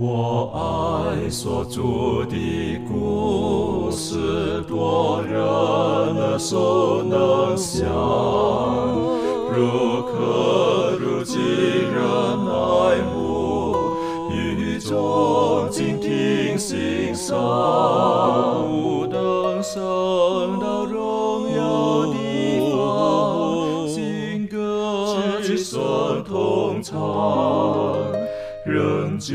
我爱所著的故事，多人耳熟能详，如可如今人爱慕，语中静听欣赏，不等升到荣耀的方，新歌齐声同唱。仍旧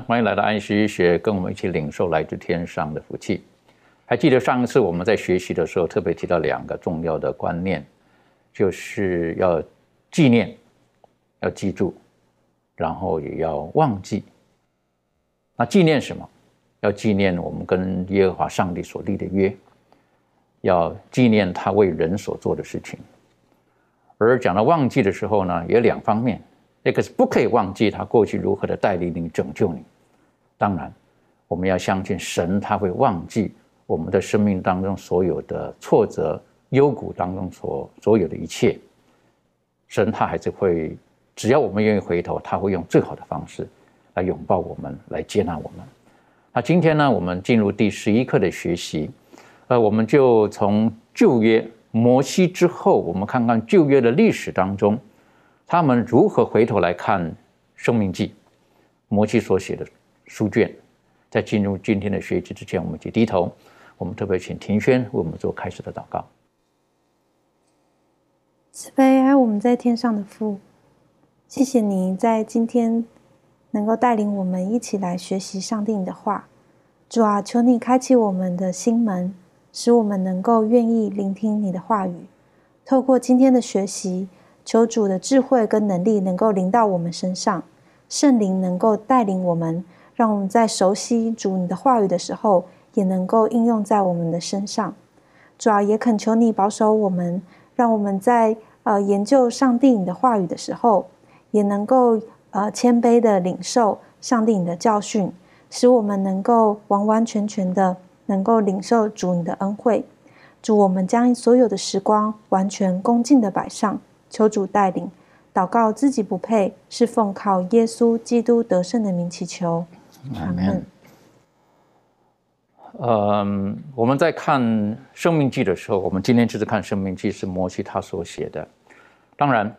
欢迎来到安息医学，跟我们一起领受来自天上的福气。还记得上一次我们在学习的时候，特别提到两个重要的观念，就是要纪念，要记住，然后也要忘记。那纪念什么？要纪念我们跟耶和华上帝所立的约，要纪念他为人所做的事情。而讲到忘记的时候呢，也两方面。那个是不可以忘记他过去如何的带领你、拯救你。当然，我们要相信神，他会忘记我们的生命当中所有的挫折、幽谷当中所所有的一切。神他还是会，只要我们愿意回头，他会用最好的方式来拥抱我们，来接纳我们。那今天呢，我们进入第十一课的学习，呃，我们就从旧约摩西之后，我们看看旧约的历史当中。他们如何回头来看《生命记》摩西所写的书卷？在进入今天的学习之前，我们就低头。我们特别请庭轩为我们做开始的祷告。慈悲爱我们在天上的父，谢谢你在今天能够带领我们一起来学习上帝的话。主啊，求你开启我们的心门，使我们能够愿意聆听你的话语。透过今天的学习。求主的智慧跟能力能够临到我们身上，圣灵能够带领我们，让我们在熟悉主你的话语的时候，也能够应用在我们的身上。主要也恳求你保守我们，让我们在呃研究上帝你的话语的时候，也能够呃谦卑的领受上帝你的教训，使我们能够完完全全的能够领受主你的恩惠。主，我们将所有的时光完全恭敬的摆上。求主带领，祷告自己不配，是奉靠耶稣基督得胜的名祈求。阿门。嗯，我们在看《生命记》的时候，我们今天就是看《生命记》是摩西他所写的。当然，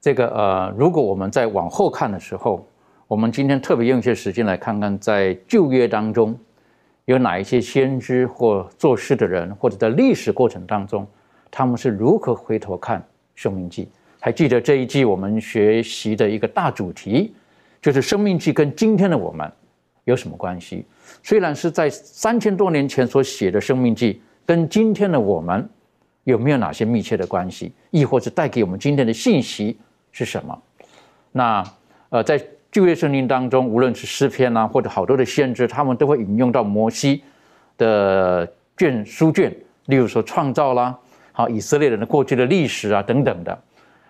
这个呃，如果我们在往后看的时候，我们今天特别用一些时间来看看，在旧约当中有哪一些先知或做事的人，或者在历史过程当中，他们是如何回头看。生命记，还记得这一季我们学习的一个大主题，就是生命记跟今天的我们有什么关系？虽然是在三千多年前所写的生命记，跟今天的我们有没有哪些密切的关系？亦或是带给我们今天的信息是什么？那呃，在旧约圣经当中，无论是诗篇啊，或者好多的先知，他们都会引用到摩西的卷书卷，例如说创造啦。好，以色列人的过去的历史啊，等等的，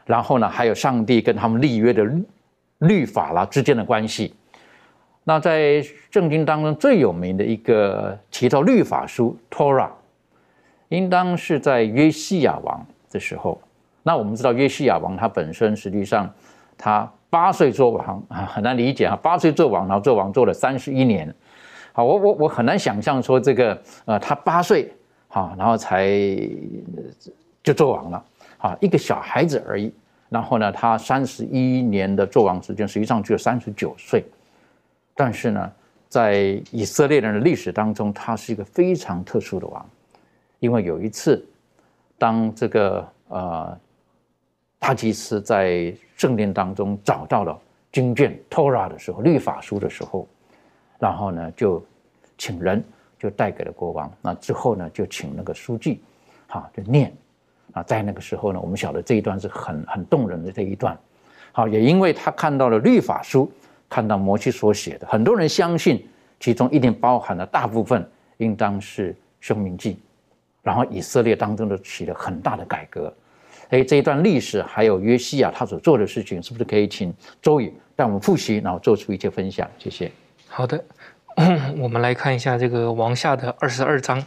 然后呢，还有上帝跟他们立约的律法啦之间的关系。那在圣经当中最有名的一个提到律法书《Torah》，应当是在约西亚王的时候。那我们知道约西亚王他本身实际上他八岁做王啊，很难理解啊，八岁做王，然后做王做了三十一年。好，我我我很难想象说这个呃，他八岁。啊，然后才就做王了，啊，一个小孩子而已。然后呢，他三十一年的做王时间，实际上只有三十九岁。但是呢，在以色列人的历史当中，他是一个非常特殊的王，因为有一次，当这个呃大祭司在圣殿当中找到了经卷 Torah 的时候，律法书的时候，然后呢，就请人。就带给了国王。那之后呢，就请那个书记，哈，就念。啊，在那个时候呢，我们晓得这一段是很很动人的这一段。好，也因为他看到了律法书，看到摩西所写的，很多人相信其中一定包含了大部分应当是生命记，然后以色列当中的起了很大的改革。哎，这一段历史还有约西亚他所做的事情，是不是可以请周宇带我们复习，然后做出一些分享？谢谢。好的，我们来看一下这个王下的二十二章。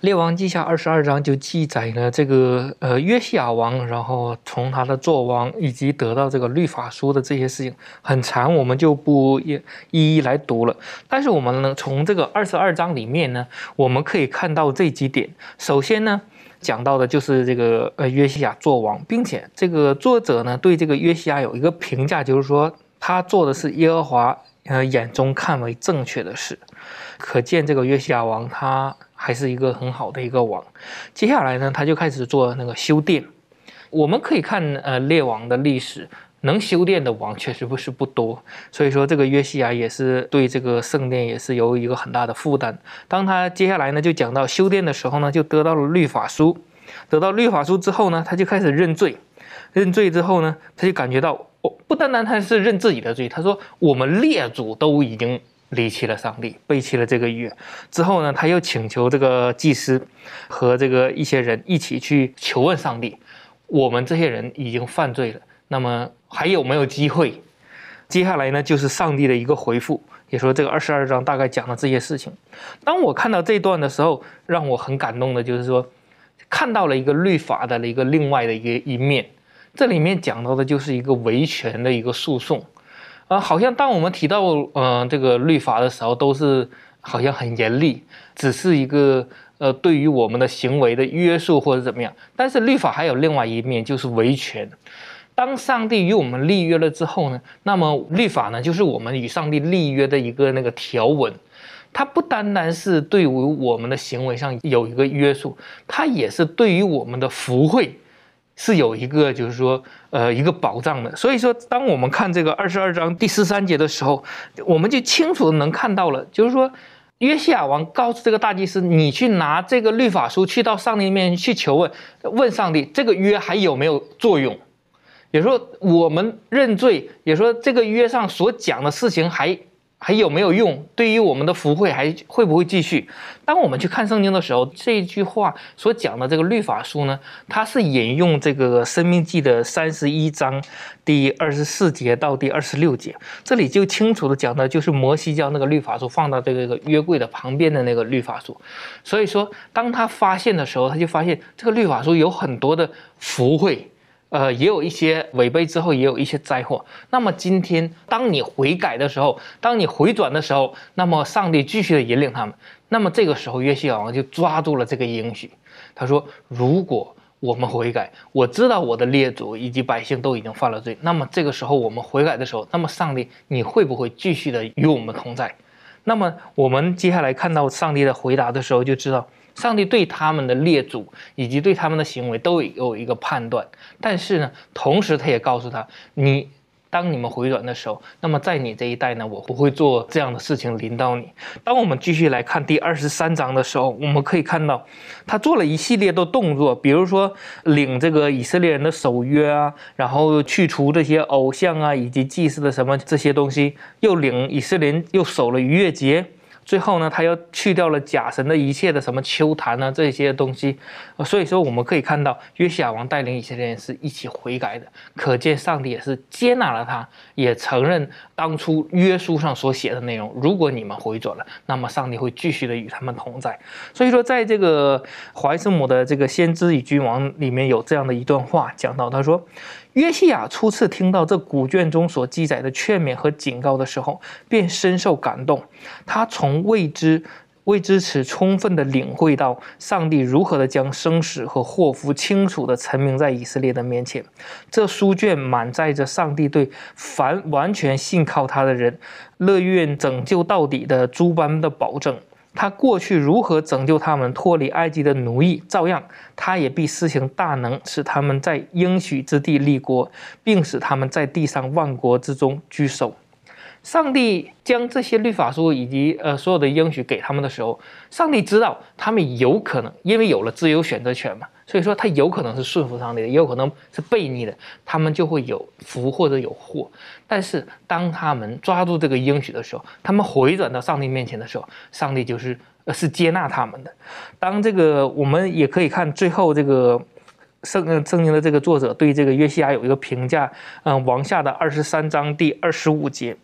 列王记下二十二章就记载了这个呃约西亚王，然后从他的作王以及得到这个律法书的这些事情很长，我们就不一一一来读了。但是我们呢，从这个二十二章里面呢，我们可以看到这几点。首先呢，讲到的就是这个呃约西亚作王，并且这个作者呢对这个约西亚有一个评价，就是说他做的是耶和华呃眼中看为正确的事。可见这个约西亚王他。还是一个很好的一个王。接下来呢，他就开始做那个修殿。我们可以看，呃，列王的历史，能修殿的王确实不是不多。所以说，这个约西亚也是对这个圣殿也是有一个很大的负担。当他接下来呢，就讲到修殿的时候呢，就得到了律法书。得到律法书之后呢，他就开始认罪。认罪之后呢，他就感觉到，哦，不单单他是认自己的罪，他说我们列祖都已经。离弃了上帝，背弃了这个约之后呢，他又请求这个祭司和这个一些人一起去求问上帝：我们这些人已经犯罪了，那么还有没有机会？接下来呢，就是上帝的一个回复，也说这个二十二章大概讲了这些事情。当我看到这段的时候，让我很感动的就是说，看到了一个律法的一个另外的一个一面。这里面讲到的就是一个维权的一个诉讼。啊，好像当我们提到嗯这个律法的时候，都是好像很严厉，只是一个呃对于我们的行为的约束或者怎么样。但是律法还有另外一面，就是维权。当上帝与我们立约了之后呢，那么律法呢，就是我们与上帝立约的一个那个条文。它不单单是对于我们的行为上有一个约束，它也是对于我们的福惠。是有一个，就是说，呃，一个保障的。所以说，当我们看这个二十二章第十三节的时候，我们就清楚的能看到了，就是说，约西亚王告诉这个大祭司：“你去拿这个律法书，去到上帝面前去求问，问上帝这个约还有没有作用。”也说我们认罪，也说这个约上所讲的事情还。还有没有用？对于我们的福慧还会不会继续？当我们去看圣经的时候，这句话所讲的这个律法书呢，它是引用这个《生命记》的三十一章第二十四节到第二十六节，这里就清楚的讲的就是摩西将那个律法书放到这个约柜的旁边的那个律法书。所以说，当他发现的时候，他就发现这个律法书有很多的福慧。呃，也有一些违背之后，也有一些灾祸。那么今天，当你悔改的时候，当你回转的时候，那么上帝继续的引领他们。那么这个时候，约西亚王就抓住了这个应许。他说：“如果我们悔改，我知道我的列祖以及百姓都已经犯了罪。那么这个时候，我们悔改的时候，那么上帝你会不会继续的与我们同在？那么我们接下来看到上帝的回答的时候，就知道。”上帝对他们的列祖以及对他们的行为都有一个判断，但是呢，同时他也告诉他，你当你们回转的时候，那么在你这一代呢，我不会做这样的事情临到你。当我们继续来看第二十三章的时候，我们可以看到，他做了一系列的动作，比如说领这个以色列人的守约啊，然后去除这些偶像啊，以及祭祀的什么这些东西，又领以色列人又守了逾越节。最后呢，他又去掉了假神的一切的什么秋坛啊这些东西，所以说我们可以看到约西亚王带领以色列人是一起悔改的，可见上帝也是接纳了他，也承认当初约书上所写的内容。如果你们回转了，那么上帝会继续的与他们同在。所以说，在这个怀斯姆的这个先知与君王里面有这样的一段话讲到，他说。约西亚初次听到这古卷中所记载的劝勉和警告的时候，便深受感动。他从未知、为支持充分的领会到上帝如何的将生死和祸福清楚的陈明在以色列的面前。这书卷满载着上帝对凡完全信靠他的人，乐愿拯救到底的诸般的保证。他过去如何拯救他们脱离埃及的奴役，照样他也必施行大能，使他们在应许之地立国，并使他们在地上万国之中居首。上帝将这些律法书以及呃所有的应许给他们的时候，上帝知道他们有可能因为有了自由选择权嘛，所以说他有可能是顺服上帝的，也有可能是悖逆的，他们就会有福或者有祸。但是当他们抓住这个应许的时候，他们回转到上帝面前的时候，上帝就是呃是接纳他们的。当这个我们也可以看最后这个。圣圣经的这个作者对这个约西亚有一个评价，嗯，王下的二十三章第二十五节，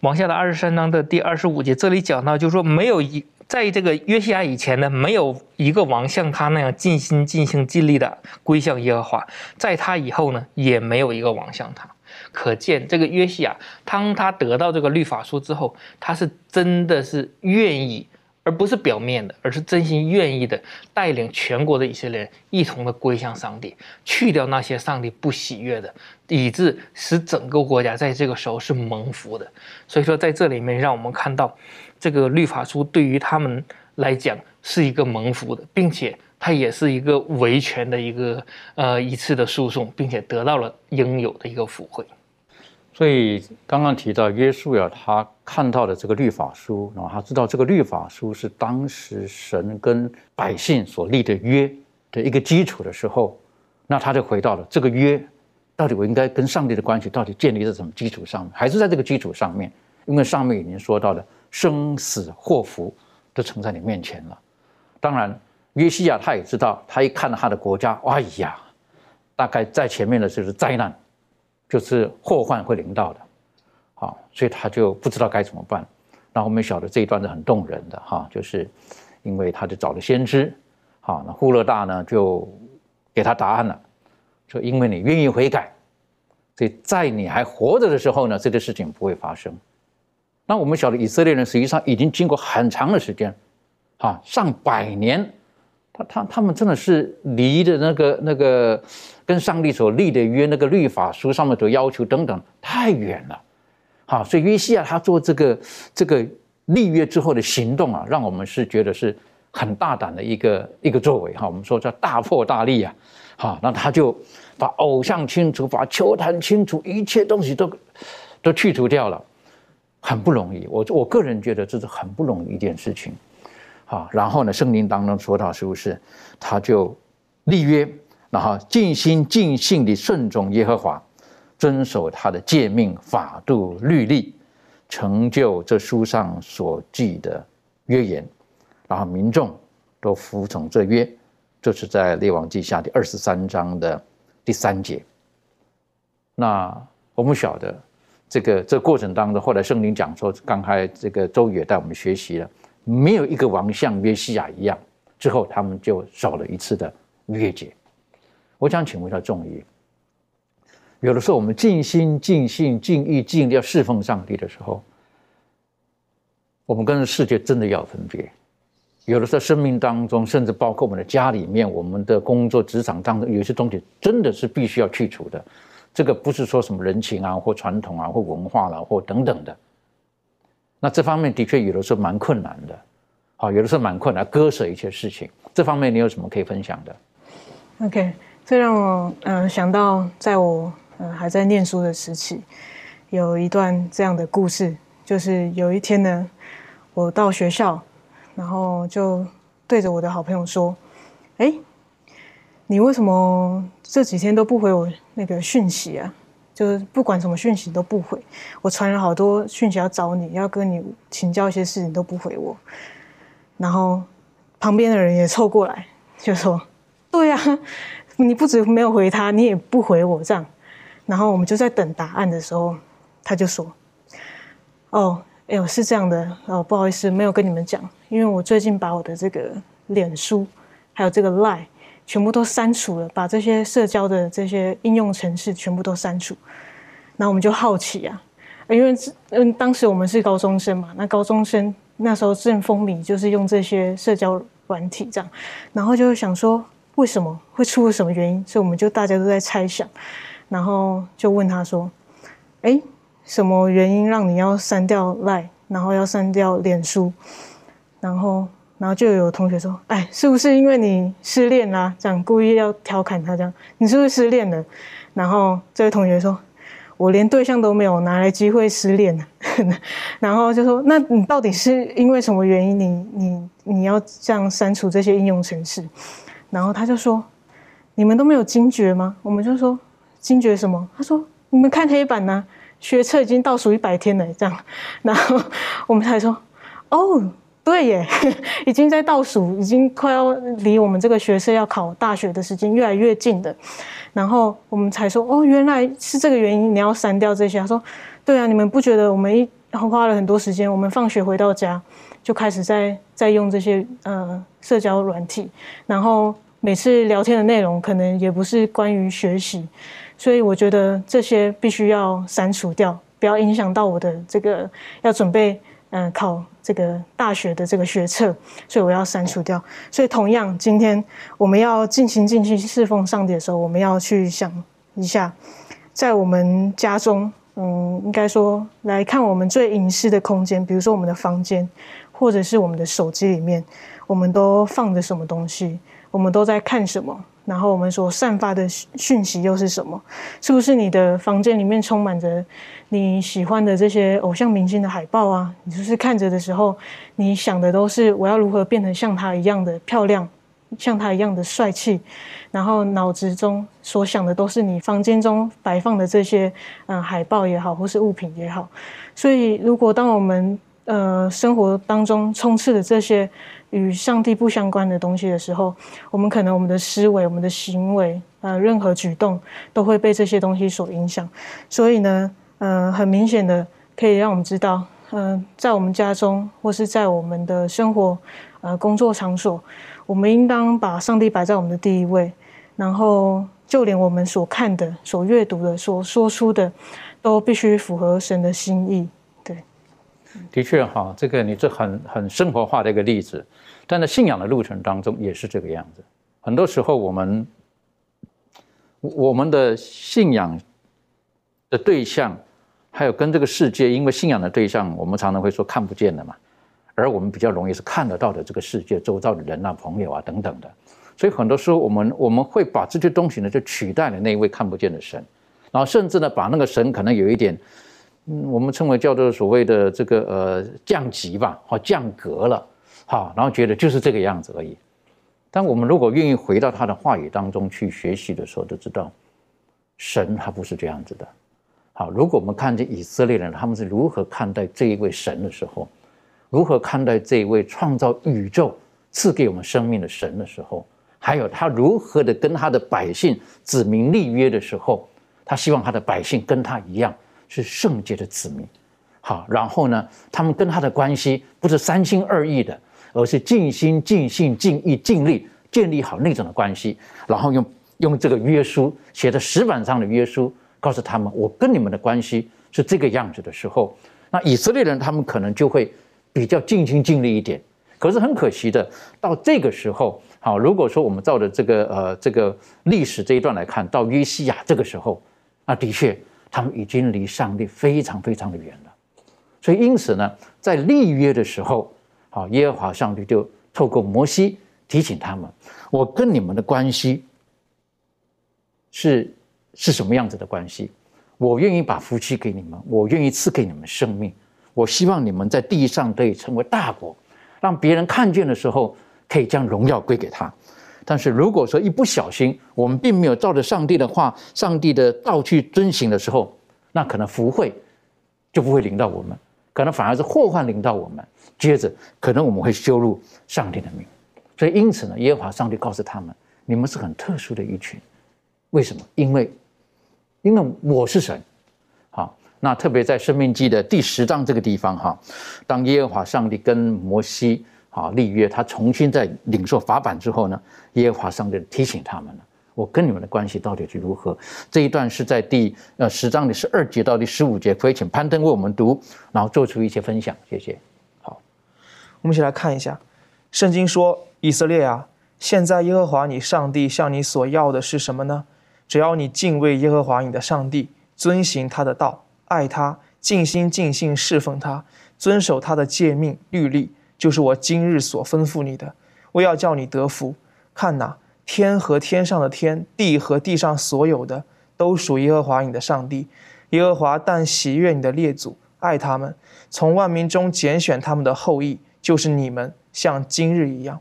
王下的二十三章的第二十五节，这里讲到就是说，没有一在这个约西亚以前呢，没有一个王像他那样尽心尽心尽力的归向耶和华，在他以后呢，也没有一个王像他。可见这个约西亚，当他得到这个律法书之后，他是真的是愿意。而不是表面的，而是真心愿意的带领全国的以色列人一同的归向上帝，去掉那些上帝不喜悦的，以致使整个国家在这个时候是蒙福的。所以说，在这里面让我们看到，这个律法书对于他们来讲是一个蒙福的，并且它也是一个维权的一个呃一次的诉讼，并且得到了应有的一个福惠。所以刚刚提到约书亚，他看到的这个律法书，然后他知道这个律法书是当时神跟百姓所立的约的一个基础的时候，那他就回到了这个约，到底我应该跟上帝的关系到底建立在什么基础上面？还是在这个基础上面？因为上面已经说到了生死祸福都呈在你面前了。当然，约西亚他也知道，他一看到他的国家，哎呀，大概在前面的就是灾难。就是祸患会临到的，好，所以他就不知道该怎么办。那我们晓得这一段是很动人的哈，就是因为他就找了先知，好，那呼勒大呢就给他答案了，说因为你愿意悔改，所以在你还活着的时候呢，这个事情不会发生。那我们晓得以色列人实际上已经经过很长的时间，哈，上百年。他他们真的是离的那个那个跟上帝所立的约那个律法书上面的要求等等太远了，好，所以约西亚他做这个这个立约之后的行动啊，让我们是觉得是很大胆的一个一个作为哈。我们说叫大破大立啊，好，那他就把偶像清除，把球坛清除，一切东西都都去除掉了，很不容易。我我个人觉得这是很不容易一件事情。啊，然后呢？圣经当中说到，是不是他就立约，然后尽心尽性地顺从耶和华，遵守他的诫命、法度、律例，成就这书上所记的约言，然后民众都服从这约。这是在列王记下第二十三章的第三节。那我们晓得这个这过程当中，后来圣灵讲说，刚才这个周宇带我们学习了。没有一个王像约西亚一样，之后他们就少了一次的约节。我想请问一下众议，有的时候我们尽心尽性尽意尽力要侍奉上帝的时候，我们跟世界真的要分别。有的时候生命当中，甚至包括我们的家里面、我们的工作职场当中，有些东西真的是必须要去除的。这个不是说什么人情啊，或传统啊，或文化了，或等等的。那这方面的确有的时候蛮困难的，好，有的时候蛮困难，割舍一些事情。这方面你有什么可以分享的？OK，这让我嗯想到，在我嗯还在念书的时期，有一段这样的故事，就是有一天呢，我到学校，然后就对着我的好朋友说：“哎，你为什么这几天都不回我那个讯息啊？”就是不管什么讯息都不回，我传了好多讯息要找你，要跟你请教一些事情都不回我，然后旁边的人也凑过来就说：“对呀，你不止没有回他，你也不回我这样。”然后我们就在等答案的时候，他就说：“哦，哎呦是这样的哦，不好意思，没有跟你们讲，因为我最近把我的这个脸书还有这个 Line。”全部都删除了，把这些社交的这些应用程式全部都删除。然后我们就好奇啊，因为嗯，当时我们是高中生嘛，那高中生那时候正风靡，就是用这些社交软体这样，然后就想说为什么会出了什么原因，所以我们就大家都在猜想，然后就问他说：“哎，什么原因让你要删掉 Line，然后要删掉脸书？”然后。然后就有同学说：“哎，是不是因为你失恋啦？这样故意要调侃他这样，你是不是失恋了？”然后这位同学说：“我连对象都没有，哪来机会失恋呢？然后就说，那你到底是因为什么原因，你你你要这样删除这些应用程式？然后他就说，你们都没有惊觉吗？我们就说惊觉什么？他说，你们看黑板呢，学测已经倒数一百天了，这样。然后我们才说，哦。对耶，已经在倒数，已经快要离我们这个学生要考大学的时间越来越近的。然后我们才说，哦，原来是这个原因，你要删掉这些。他说，对啊，你们不觉得我们一花了很多时间？我们放学回到家就开始在在用这些呃社交软体，然后每次聊天的内容可能也不是关于学习，所以我觉得这些必须要删除掉，不要影响到我的这个要准备。嗯，考这个大学的这个学测，所以我要删除掉。所以同样，今天我们要进行进去侍奉上帝的时候，我们要去想一下，在我们家中，嗯，应该说来看我们最隐私的空间，比如说我们的房间，或者是我们的手机里面，我们都放着什么东西？我们都在看什么？然后我们所散发的讯息又是什么？是不是你的房间里面充满着你喜欢的这些偶像明星的海报啊？你就是看着的时候，你想的都是我要如何变成像他一样的漂亮，像他一样的帅气，然后脑子中所想的都是你房间中摆放的这些嗯海报也好，或是物品也好。所以，如果当我们呃生活当中充斥的这些，与上帝不相关的东西的时候，我们可能我们的思维、我们的行为，呃，任何举动都会被这些东西所影响。所以呢，呃，很明显的可以让我们知道，嗯，在我们家中或是在我们的生活、呃，工作场所，我们应当把上帝摆在我们的第一位。然后，就连我们所看的、所阅读的、所说出的，都必须符合神的心意。对的确哈，这个你这很很生活化的一个例子，但在信仰的路程当中也是这个样子。很多时候我们我们的信仰的对象，还有跟这个世界，因为信仰的对象，我们常常会说看不见的嘛，而我们比较容易是看得到的这个世界，周遭的人啊、朋友啊等等的。所以很多时候我们我们会把这些东西呢，就取代了那一位看不见的神，然后甚至呢，把那个神可能有一点。嗯，我们称为叫做所谓的这个呃降级吧，或降格了，好，然后觉得就是这个样子而已。但我们如果愿意回到他的话语当中去学习的时候，就知道神他不是这样子的。好，如果我们看见以色列人他们是如何看待这一位神的时候，如何看待这一位创造宇宙、赐给我们生命的神的时候，还有他如何的跟他的百姓子民立约的时候，他希望他的百姓跟他一样。是圣洁的子民，好，然后呢，他们跟他的关系不是三心二意的，而是尽心、尽性、尽意、尽力建立好那种的关系，然后用用这个约书写在石板上的约书，告诉他们，我跟你们的关系是这个样子的时候，那以色列人他们可能就会比较尽心尽力一点。可是很可惜的，到这个时候，好，如果说我们照着这个呃这个历史这一段来看，到约西亚这个时候，那的确。他们已经离上帝非常非常的远了，所以因此呢，在立约的时候，好，耶和华上帝就透过摩西提醒他们：我跟你们的关系是是什么样子的关系？我愿意把夫妻给你们，我愿意赐给你们生命，我希望你们在地上可以成为大国，让别人看见的时候可以将荣耀归给他。但是如果说一不小心，我们并没有照着上帝的话、上帝的道去遵行的时候，那可能福慧就不会临到我们，可能反而是祸患临到我们。接着，可能我们会羞辱上帝的名。所以，因此呢，耶和华上帝告诉他们：你们是很特殊的一群。为什么？因为，因为我是神。好，那特别在生命记的第十章这个地方哈，当耶和华上帝跟摩西。啊，立约，他重新在领受法版之后呢，耶和华上帝提醒他们了：我跟你们的关系到底是如何？这一段是在第呃十章的十二节到第十五节，可以请攀登为我们读，然后做出一些分享。谢谢。好，我们一起来看一下，圣经说：以色列啊，现在耶和华你上帝向你所要的是什么呢？只要你敬畏耶和华你的上帝，遵行他的道，爱他，尽心尽性侍奉他，遵守他的诫命律例。就是我今日所吩咐你的，我要叫你得福。看哪，天和天上的天，地和地上所有的，都属耶和华你的上帝。耶和华但喜悦你的列祖，爱他们，从万民中拣选他们的后裔，就是你们，像今日一样。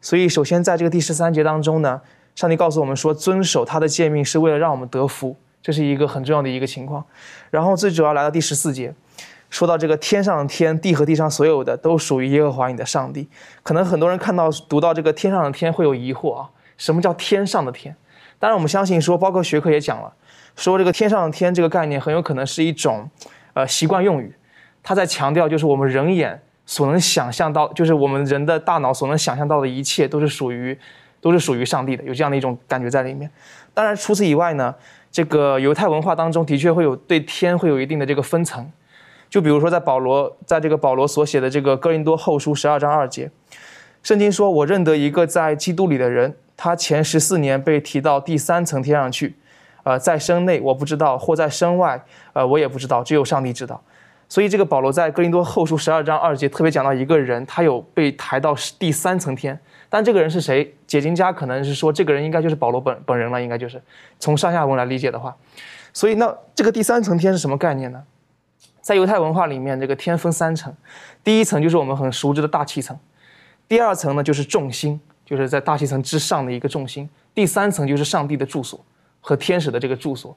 所以，首先在这个第十三节当中呢，上帝告诉我们说，遵守他的诫命是为了让我们得福，这是一个很重要的一个情况。然后，最主要来到第十四节。说到这个天上的天，地和地上所有的都属于耶和华你的上帝。可能很多人看到读到这个天上的天会有疑惑啊，什么叫天上的天？当然我们相信说，包括学科也讲了，说这个天上的天这个概念很有可能是一种，呃习惯用语，他在强调就是我们人眼所能想象到，就是我们人的大脑所能想象到的一切都是属于，都是属于上帝的，有这样的一种感觉在里面。当然除此以外呢，这个犹太文化当中的确会有对天会有一定的这个分层。就比如说，在保罗在这个保罗所写的这个哥林多后书十二章二节，圣经说：“我认得一个在基督里的人，他前十四年被提到第三层天上去，呃，在身内我不知道，或在身外，呃，我也不知道，只有上帝知道。”所以，这个保罗在哥林多后书十二章二节特别讲到一个人，他有被抬到第三层天，但这个人是谁？解经家可能是说，这个人应该就是保罗本本人了，应该就是从上下文来理解的话。所以，那这个第三层天是什么概念呢？在犹太文化里面，这个天分三层，第一层就是我们很熟知的大气层，第二层呢就是重心，就是在大气层之上的一个重心，第三层就是上帝的住所和天使的这个住所，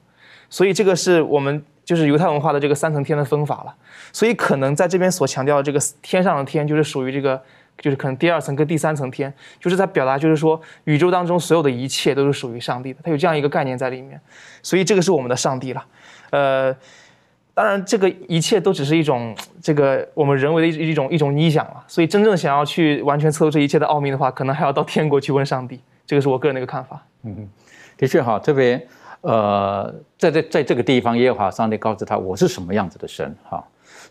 所以这个是我们就是犹太文化的这个三层天的分法了。所以可能在这边所强调的这个天上的天，就是属于这个，就是可能第二层跟第三层天，就是在表达就是说宇宙当中所有的一切都是属于上帝的，它有这样一个概念在里面，所以这个是我们的上帝了，呃。当然，这个一切都只是一种这个我们人为的一一种一种臆想了。所以，真正想要去完全测透这一切的奥秘的话，可能还要到天国去问上帝。这个是我个人的一个看法。嗯，的确哈，特别呃，在这在这个地方，耶和华上帝告知他：“我是什么样子的神？”哈，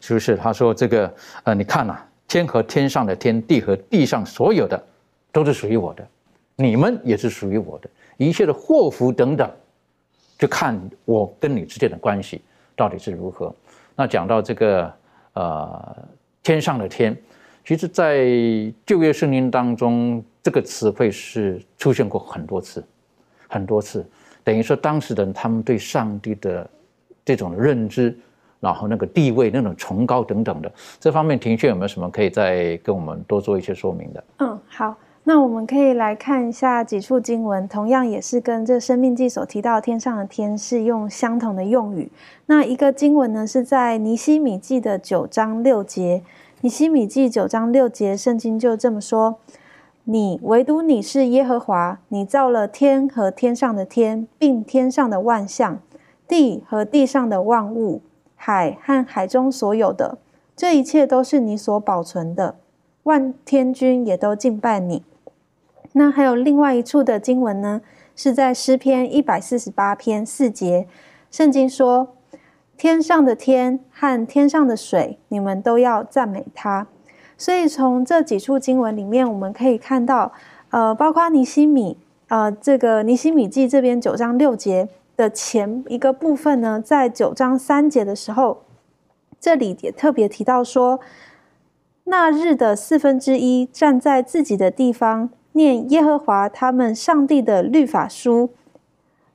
是不是？他说：“这个呃，你看呐，天和天上的天，地和地上所有的，都是属于我的，你们也是属于我的，一切的祸福等等，就看我跟你之间的关系。”到底是如何？那讲到这个呃天上的天，其实，在旧约圣经当中，这个词汇是出现过很多次，很多次。等于说，当时的人他们对上帝的这种认知，然后那个地位、那种崇高等等的这方面，庭轩有没有什么可以再跟我们多做一些说明的？嗯，好。那我们可以来看一下几处经文，同样也是跟这《生命记》所提到天上的天是用相同的用语。那一个经文呢，是在尼西米记的九章六节。尼西米记九章六节，圣经就这么说：“你唯独你是耶和华，你造了天和天上的天，并天上的万象，地和地上的万物，海和海中所有的，这一切都是你所保存的。万天君也都敬拜你。”那还有另外一处的经文呢，是在诗篇一百四十八篇四节，圣经说：“天上的天和天上的水，你们都要赞美他。”所以从这几处经文里面，我们可以看到，呃，包括尼西米，呃，这个尼西米记这边九章六节的前一个部分呢，在九章三节的时候，这里也特别提到说，那日的四分之一站在自己的地方。念耶和华他们上帝的律法书，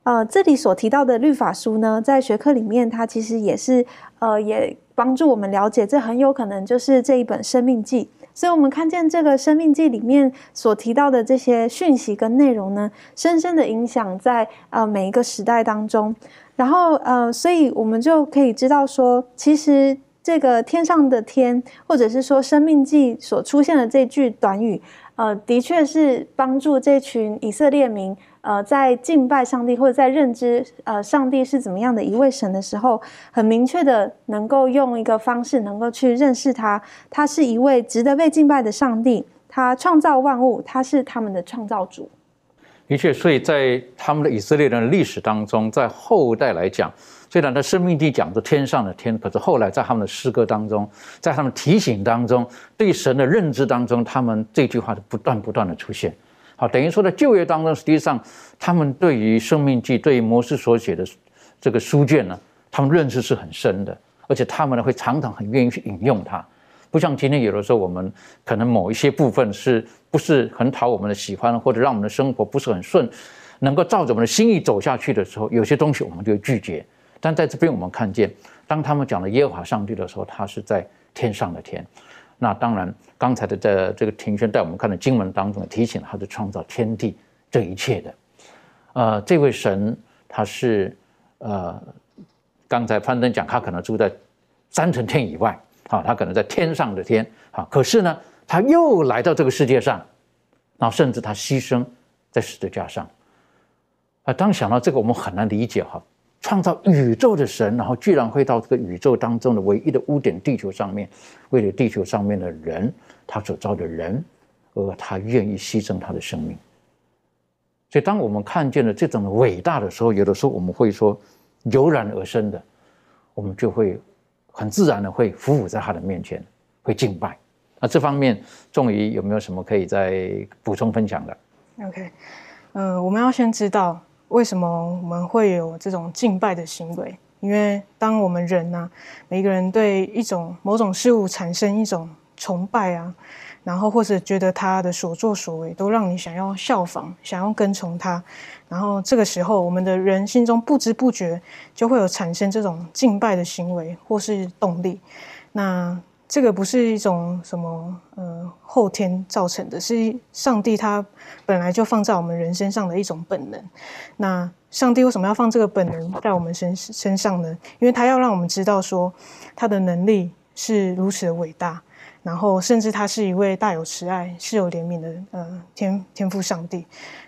呃，这里所提到的律法书呢，在学科里面，它其实也是呃，也帮助我们了解，这很有可能就是这一本生命记。所以，我们看见这个生命记里面所提到的这些讯息跟内容呢，深深的影响在呃每一个时代当中。然后呃，所以我们就可以知道说，其实这个天上的天，或者是说生命记所出现的这句短语。呃，的确是帮助这群以色列民，呃，在敬拜上帝或者在认知呃上帝是怎么样的一位神的时候，很明确的能够用一个方式能够去认识他，他是一位值得被敬拜的上帝，他创造万物，他是他们的创造主。的确，所以在他们的以色列人的历史当中，在后代来讲。虽然他生命地讲着天上的天，可是后来在他们的诗歌当中，在他们提醒当中，对神的认知当中，他们这句话是不断不断的出现。好，等于说在旧约当中，实际上他们对于生命记、对于摩西所写的这个书卷呢，他们认识是很深的，而且他们呢会常常很愿意去引用它。不像今天有的时候，我们可能某一些部分是不是很讨我们的喜欢，或者让我们的生活不是很顺，能够照着我们的心意走下去的时候，有些东西我们就拒绝。但在这边我们看见，当他们讲了耶和华上帝的时候，他是在天上的天。那当然，刚才的在这个庭轩带我们看的经文当中提醒他是创造天地这一切的。呃，这位神他是呃，刚才攀登讲他可能住在三层天以外，啊，他可能在天上的天，啊，可是呢，他又来到这个世界上，然后甚至他牺牲在十字架上。啊，当想到这个，我们很难理解哈。创造宇宙的神，然后居然会到这个宇宙当中的唯一的污点地球上面，为了地球上面的人，他所造的人，而他愿意牺牲他的生命。所以，当我们看见了这种伟大的时候，有的时候我们会说油然而生的，我们就会很自然的会俯伏在他的面前，会敬拜。那这方面，仲怡有没有什么可以再补充分享的？OK，呃，我们要先知道。为什么我们会有这种敬拜的行为？因为当我们人呢，每一个人对一种某种事物产生一种崇拜啊，然后或者觉得他的所作所为都让你想要效仿、想要跟从他，然后这个时候，我们的人心中不知不觉就会有产生这种敬拜的行为或是动力。那这个不是一种什么呃后天造成的，是上帝他本来就放在我们人身上的一种本能。那上帝为什么要放这个本能在我们身身上呢？因为他要让我们知道说他的能力是如此的伟大，然后甚至他是一位大有慈爱、是有怜悯的呃天天赋上帝。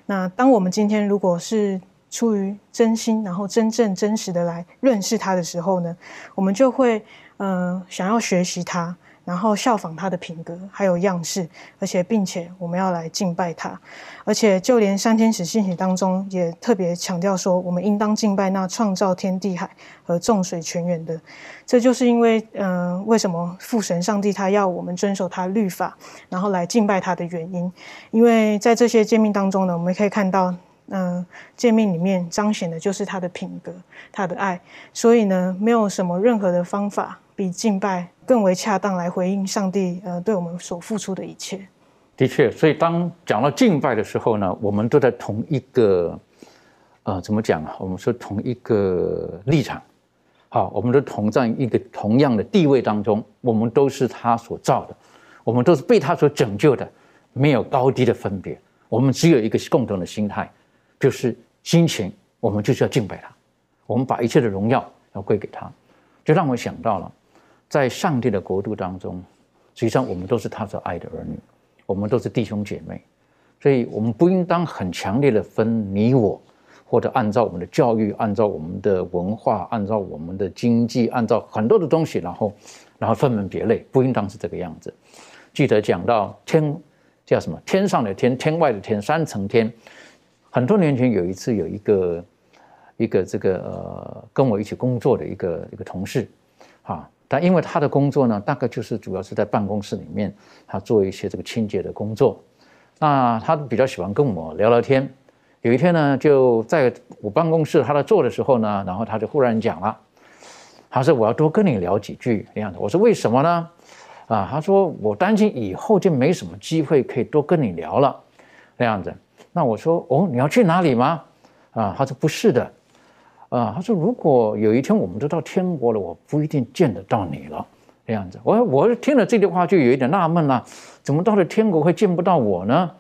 那当我们今天如果是出于真心，然后真正真实的来认识他的时候呢，我们就会。嗯，想要学习他，然后效仿他的品格还有样式，而且并且我们要来敬拜他，而且就连三天使信息当中也特别强调说，我们应当敬拜那创造天地海和众水泉源的。这就是因为，嗯，为什么父神上帝他要我们遵守他律法，然后来敬拜他的原因。因为在这些诫命当中呢，我们可以看到。嗯，诫命里面彰显的就是他的品格，他的爱。所以呢，没有什么任何的方法比敬拜更为恰当来回应上帝呃对我们所付出的一切。的确，所以当讲到敬拜的时候呢，我们都在同一个呃怎么讲啊？我们说同一个立场，好，我们都同在一个同样的地位当中，我们都是他所造的，我们都是被他所拯救的，没有高低的分别，我们只有一个共同的心态。就是心情，我们就是要敬拜他，我们把一切的荣耀要归给他，就让我想到了，在上帝的国度当中，实际上我们都是他所爱的儿女，我们都是弟兄姐妹，所以我们不应当很强烈的分你我，或者按照我们的教育，按照我们的文化，按照我们的经济，按照很多的东西，然后然后分门别类，不应当是这个样子。记得讲到天叫什么？天上的天，天外的天，三层天。很多年前有一次，有一个一个这个呃跟我一起工作的一个一个同事，啊，但因为他的工作呢，大概就是主要是在办公室里面，他做一些这个清洁的工作。那他比较喜欢跟我聊聊天。有一天呢，就在我办公室他在做的时候呢，然后他就忽然讲了，他说：“我要多跟你聊几句。”那样的，我说：“为什么呢？”啊，他说：“我担心以后就没什么机会可以多跟你聊了。”那样子。那我说哦，你要去哪里吗？啊，他说不是的，啊，他说如果有一天我们都到天国了，我不一定见得到你了，这样子。我我听了这句话就有一点纳闷了，怎么到了天国会见不到我呢？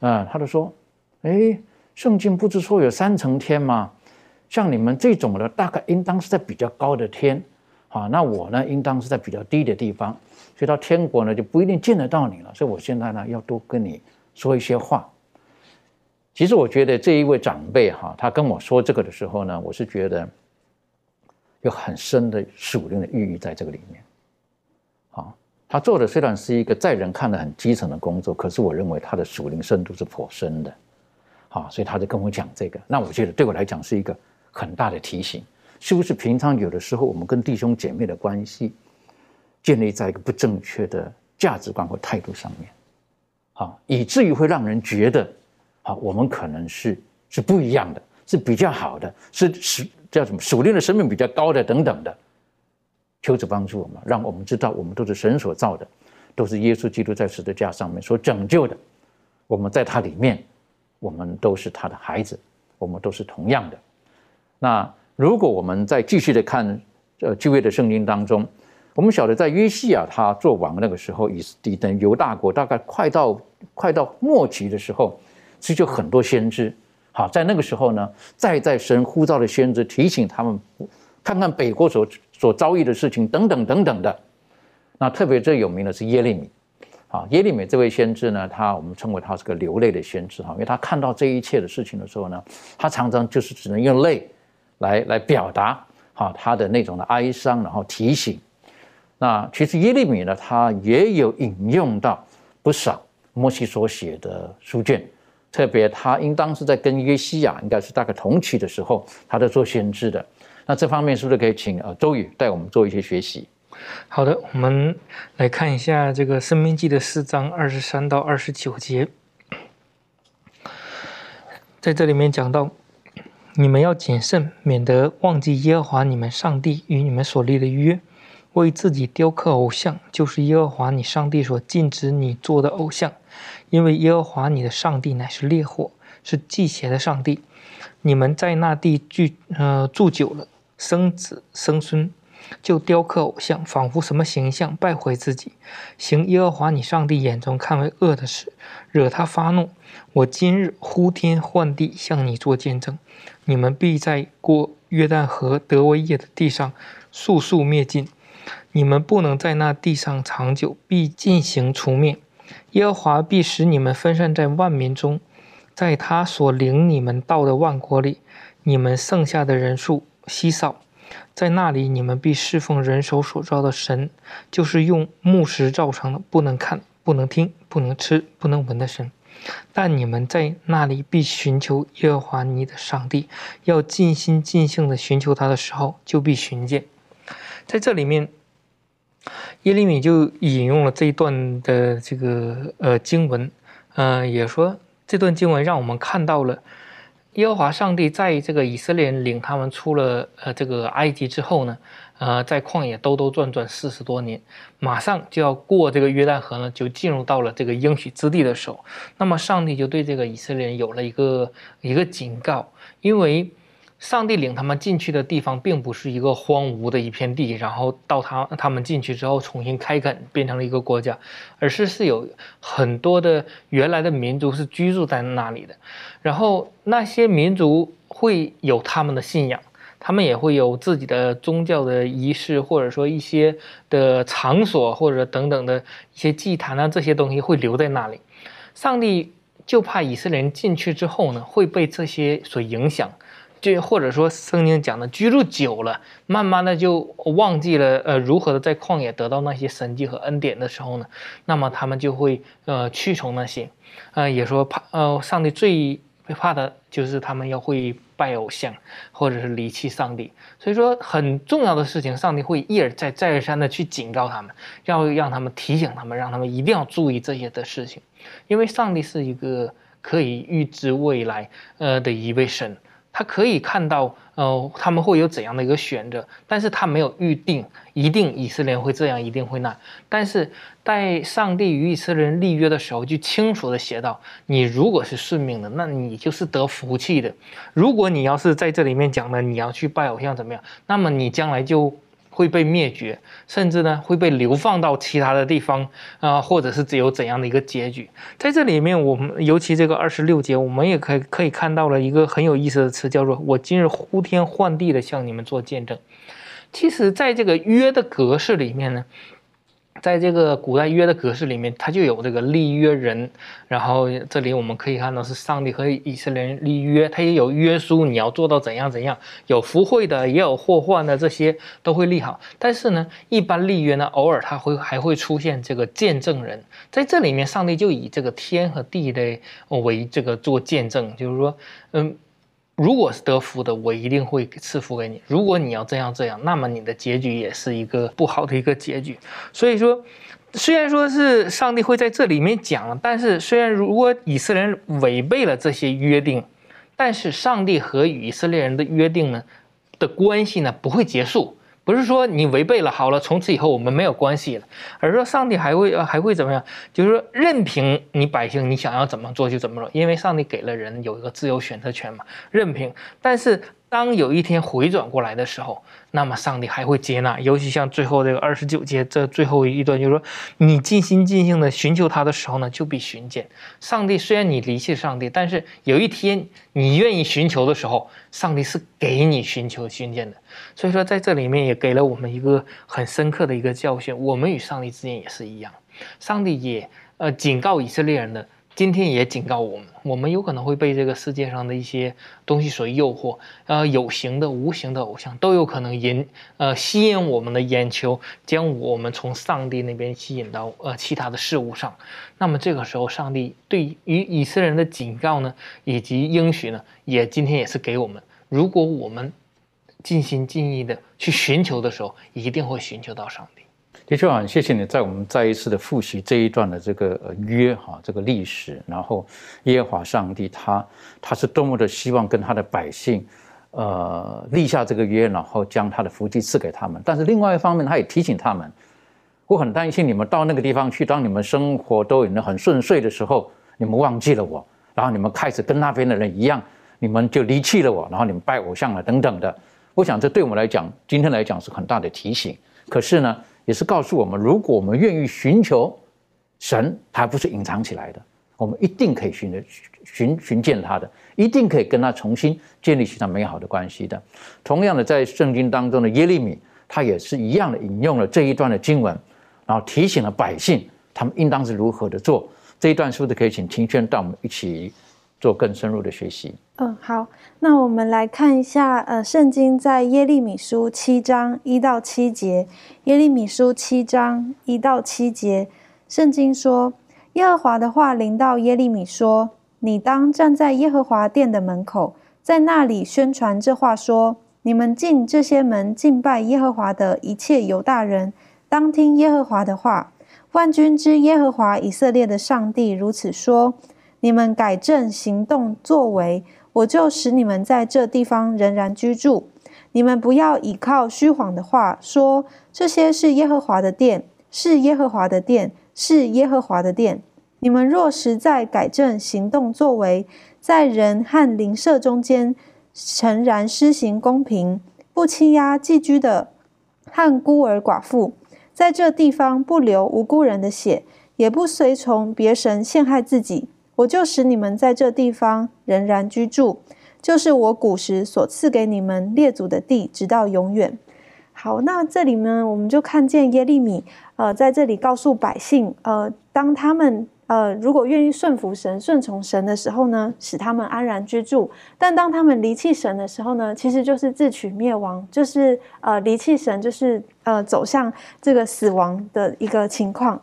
啊，他就说，哎，圣经不是说有三层天吗？像你们这种的，大概应当是在比较高的天，啊，那我呢，应当是在比较低的地方，所以到天国呢就不一定见得到你了。所以我现在呢要多跟你说一些话。其实我觉得这一位长辈哈，他跟我说这个的时候呢，我是觉得有很深的属灵的寓意在这个里面。好，他做的虽然是一个在人看来很基层的工作，可是我认为他的属灵深度是颇深的。好，所以他就跟我讲这个，那我觉得对我来讲是一个很大的提醒，是不是平常有的时候我们跟弟兄姐妹的关系建立在一个不正确的价值观或态度上面，啊，以至于会让人觉得。好，我们可能是是不一样的，是比较好的，是是叫什么属灵的生命比较高的等等的。求主帮助我们，让我们知道我们都是神所造的，都是耶稣基督在十字架上面所拯救的。我们在他里面，我们都是他的孩子，我们都是同样的。那如果我们再继续的看呃旧约的圣经当中，我们晓得在约西亚他做王那个时候，以以等犹大国大概快到快到末期的时候，这就很多先知。好，在那个时候呢，再在神呼召的先知提醒他们，看看北国所所遭遇的事情等等等等的。那特别最有名的是耶利米，啊，耶利米这位先知呢，他我们称为他是个流泪的先知哈，因为他看到这一切的事情的时候呢，他常常就是只能用泪来来表达哈他的那种的哀伤，然后提醒。那其实耶利米呢，他也有引用到不少摩西所写的书卷。特别他应当是在跟约西亚应该是大概同期的时候，他在做先知的。那这方面是不是可以请呃周宇带我们做一些学习？好的，我们来看一下这个《生命记》的四章二十三到二十九节，在这里面讲到，你们要谨慎，免得忘记耶和华你们上帝与你们所立的约，为自己雕刻偶像，就是耶和华你上帝所禁止你做的偶像。因为耶和华你的上帝乃是烈火，是祭邪的上帝。你们在那地住呃住久了，生子生孙，就雕刻偶像，仿佛什么形象，败坏自己，行耶和华你上帝眼中看为恶的事，惹他发怒。我今日呼天唤地向你做见证，你们必在过约旦河德维业的地上速速灭尽。你们不能在那地上长久，必进行除灭。耶和华必使你们分散在万民中，在他所领你们到的万国里，你们剩下的人数稀少，在那里你们必侍奉人手所造的神，就是用木石造成的，不能看、不能听、不能吃、不能闻的神。但你们在那里必寻求耶和华你的上帝，要尽心尽性的寻求他的时候，就必寻见。在这里面。耶利米就引用了这一段的这个呃经文，嗯，也说这段经文让我们看到了耶和华上帝在这个以色列人领他们出了呃这个埃及之后呢，呃，在旷野兜兜转转四十多年，马上就要过这个约旦河呢，就进入到了这个应许之地的时候，那么上帝就对这个以色列人有了一个一个警告，因为。上帝领他们进去的地方，并不是一个荒芜的一片地，然后到他他们进去之后重新开垦，变成了一个国家，而是是有很多的原来的民族是居住在那里的，然后那些民族会有他们的信仰，他们也会有自己的宗教的仪式，或者说一些的场所，或者等等的一些祭坛啊，这些东西会留在那里。上帝就怕以色列人进去之后呢，会被这些所影响。就或者说圣经讲的居住久了，慢慢的就忘记了呃如何的在旷野得到那些神迹和恩典的时候呢，那么他们就会呃屈从那些，呃也说怕呃上帝最怕的就是他们要会拜偶像或者是离弃上帝，所以说很重要的事情，上帝会一而再再而三的去警告他们，要让他们提醒他们，让他们一定要注意这些的事情，因为上帝是一个可以预知未来呃的一位神。他可以看到，呃，他们会有怎样的一个选择，但是他没有预定一定以色列会这样，一定会那。但是在上帝与以色列人立约的时候，就清楚的写到：你如果是顺命的，那你就是得福气的；如果你要是在这里面讲的，你要去拜偶像怎么样，那么你将来就。会被灭绝，甚至呢会被流放到其他的地方啊，或者是只有怎样的一个结局？在这里面，我们尤其这个二十六节，我们也可以可以看到了一个很有意思的词，叫做“我今日呼天唤地的向你们做见证”。其实，在这个约的格式里面呢。在这个古代约的格式里面，它就有这个立约人，然后这里我们可以看到是上帝和以色列人立约，它也有约书，你要做到怎样怎样，有福会的，也有祸患的，这些都会立好。但是呢，一般立约呢，偶尔它会还会出现这个见证人，在这里面，上帝就以这个天和地的为这个做见证，就是说，嗯。如果是得福的，我一定会赐福给你。如果你要这样这样，那么你的结局也是一个不好的一个结局。所以说，虽然说是上帝会在这里面讲，但是虽然如果以色列人违背了这些约定，但是上帝和以色列人的约定呢的关系呢不会结束。不是说你违背了，好了，从此以后我们没有关系了，而是说上帝还会还会怎么样？就是说任凭你百姓你想要怎么做就怎么做，因为上帝给了人有一个自由选择权嘛，任凭。但是当有一天回转过来的时候，那么上帝还会接纳。尤其像最后这个二十九节这最后一段，就是说，你尽心尽性的寻求他的时候呢，就必寻见。上帝虽然你离弃上帝，但是有一天你愿意寻求的时候，上帝是给你寻求寻见的。所以说，在这里面也给了我们一个很深刻的一个教训。我们与上帝之间也是一样，上帝也呃警告以色列人的。今天也警告我们，我们有可能会被这个世界上的一些东西所诱惑，呃，有形的、无形的偶像都有可能引呃吸引我们的眼球，将我们从上帝那边吸引到呃其他的事物上。那么这个时候，上帝对于以色列人的警告呢，以及应许呢，也今天也是给我们，如果我们尽心尽意的去寻求的时候，一定会寻求到上帝。的确很谢谢你，在我们再一次的复习这一段的这个约哈，这个历史，然后耶和华上帝他他是多么的希望跟他的百姓，呃，立下这个约，然后将他的福气赐给他们。但是另外一方面，他也提醒他们，我很担心你们到那个地方去，当你们生活都已经很顺遂的时候，你们忘记了我，然后你们开始跟那边的人一样，你们就离弃了我，然后你们拜偶像了等等的。我想这对我们来讲，今天来讲是很大的提醒。可是呢？也是告诉我们，如果我们愿意寻求神，他不是隐藏起来的，我们一定可以寻的寻寻见他的，一定可以跟他重新建立起他美好的关系的。同样的，在圣经当中的耶利米，他也是一样的引用了这一段的经文，然后提醒了百姓，他们应当是如何的做。这一段是不是可以请庭轩带我们一起做更深入的学习？嗯，好，那我们来看一下，呃，圣经在耶利米书七章一到七节。耶利米书七章一到七节，圣经说：耶和华的话临到耶利米说：“你当站在耶和华殿的门口，在那里宣传这话说：你们进这些门敬拜耶和华的一切犹大人，当听耶和华的话。万军之耶和华以色列的上帝如此说：你们改正行动作为。”我就使你们在这地方仍然居住。你们不要倚靠虚谎的话，说这些是耶和华的殿，是耶和华的殿，是耶和华的殿。你们若实在改正行动作为，在人和邻舍中间诚然施行公平，不欺压寄居的和孤儿寡妇，在这地方不流无辜人的血，也不随从别神陷害自己。我就使你们在这地方仍然居住，就是我古时所赐给你们列祖的地，直到永远。好，那这里呢，我们就看见耶利米，呃，在这里告诉百姓，呃，当他们呃如果愿意顺服神、顺从神的时候呢，使他们安然居住；但当他们离弃神的时候呢，其实就是自取灭亡，就是呃离弃神，就是呃走向这个死亡的一个情况。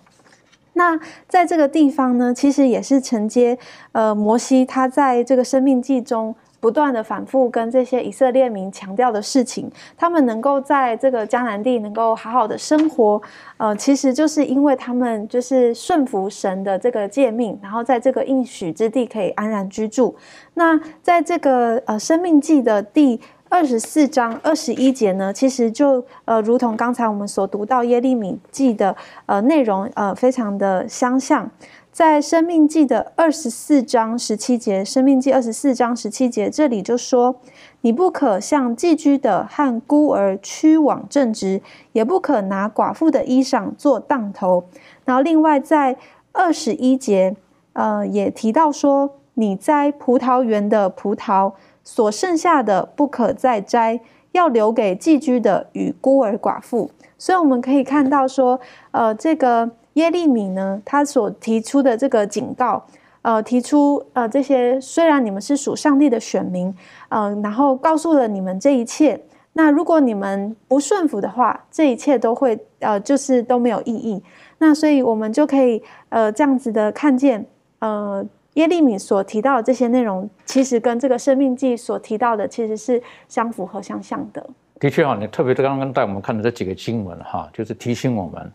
那在这个地方呢，其实也是承接呃摩西他在这个生命记中不断的反复跟这些以色列民强调的事情，他们能够在这个迦南地能够好好的生活，呃，其实就是因为他们就是顺服神的这个诫命，然后在这个应许之地可以安然居住。那在这个呃生命记的第。二十四章二十一节呢，其实就呃，如同刚才我们所读到耶利米记的呃内容，呃，非常的相像。在生命记的二十四章十七节，生命记二十四章十七节这里就说：你不可向寄居的和孤儿屈枉正直，也不可拿寡妇的衣裳做当头。然后另外在二十一节，呃，也提到说：你摘葡萄园的葡萄。所剩下的不可再摘，要留给寄居的与孤儿寡妇。所以我们可以看到说，呃，这个耶利米呢，他所提出的这个警告，呃，提出呃这些虽然你们是属上帝的选民，嗯，然后告诉了你们这一切。那如果你们不顺服的话，这一切都会呃就是都没有意义。那所以我们就可以呃这样子的看见，呃。耶利米所提到的这些内容，其实跟这个生命记所提到的其实是相符合、相像的。的确哈，你特别是刚刚带我们看的这几个经文哈，就是提醒我们，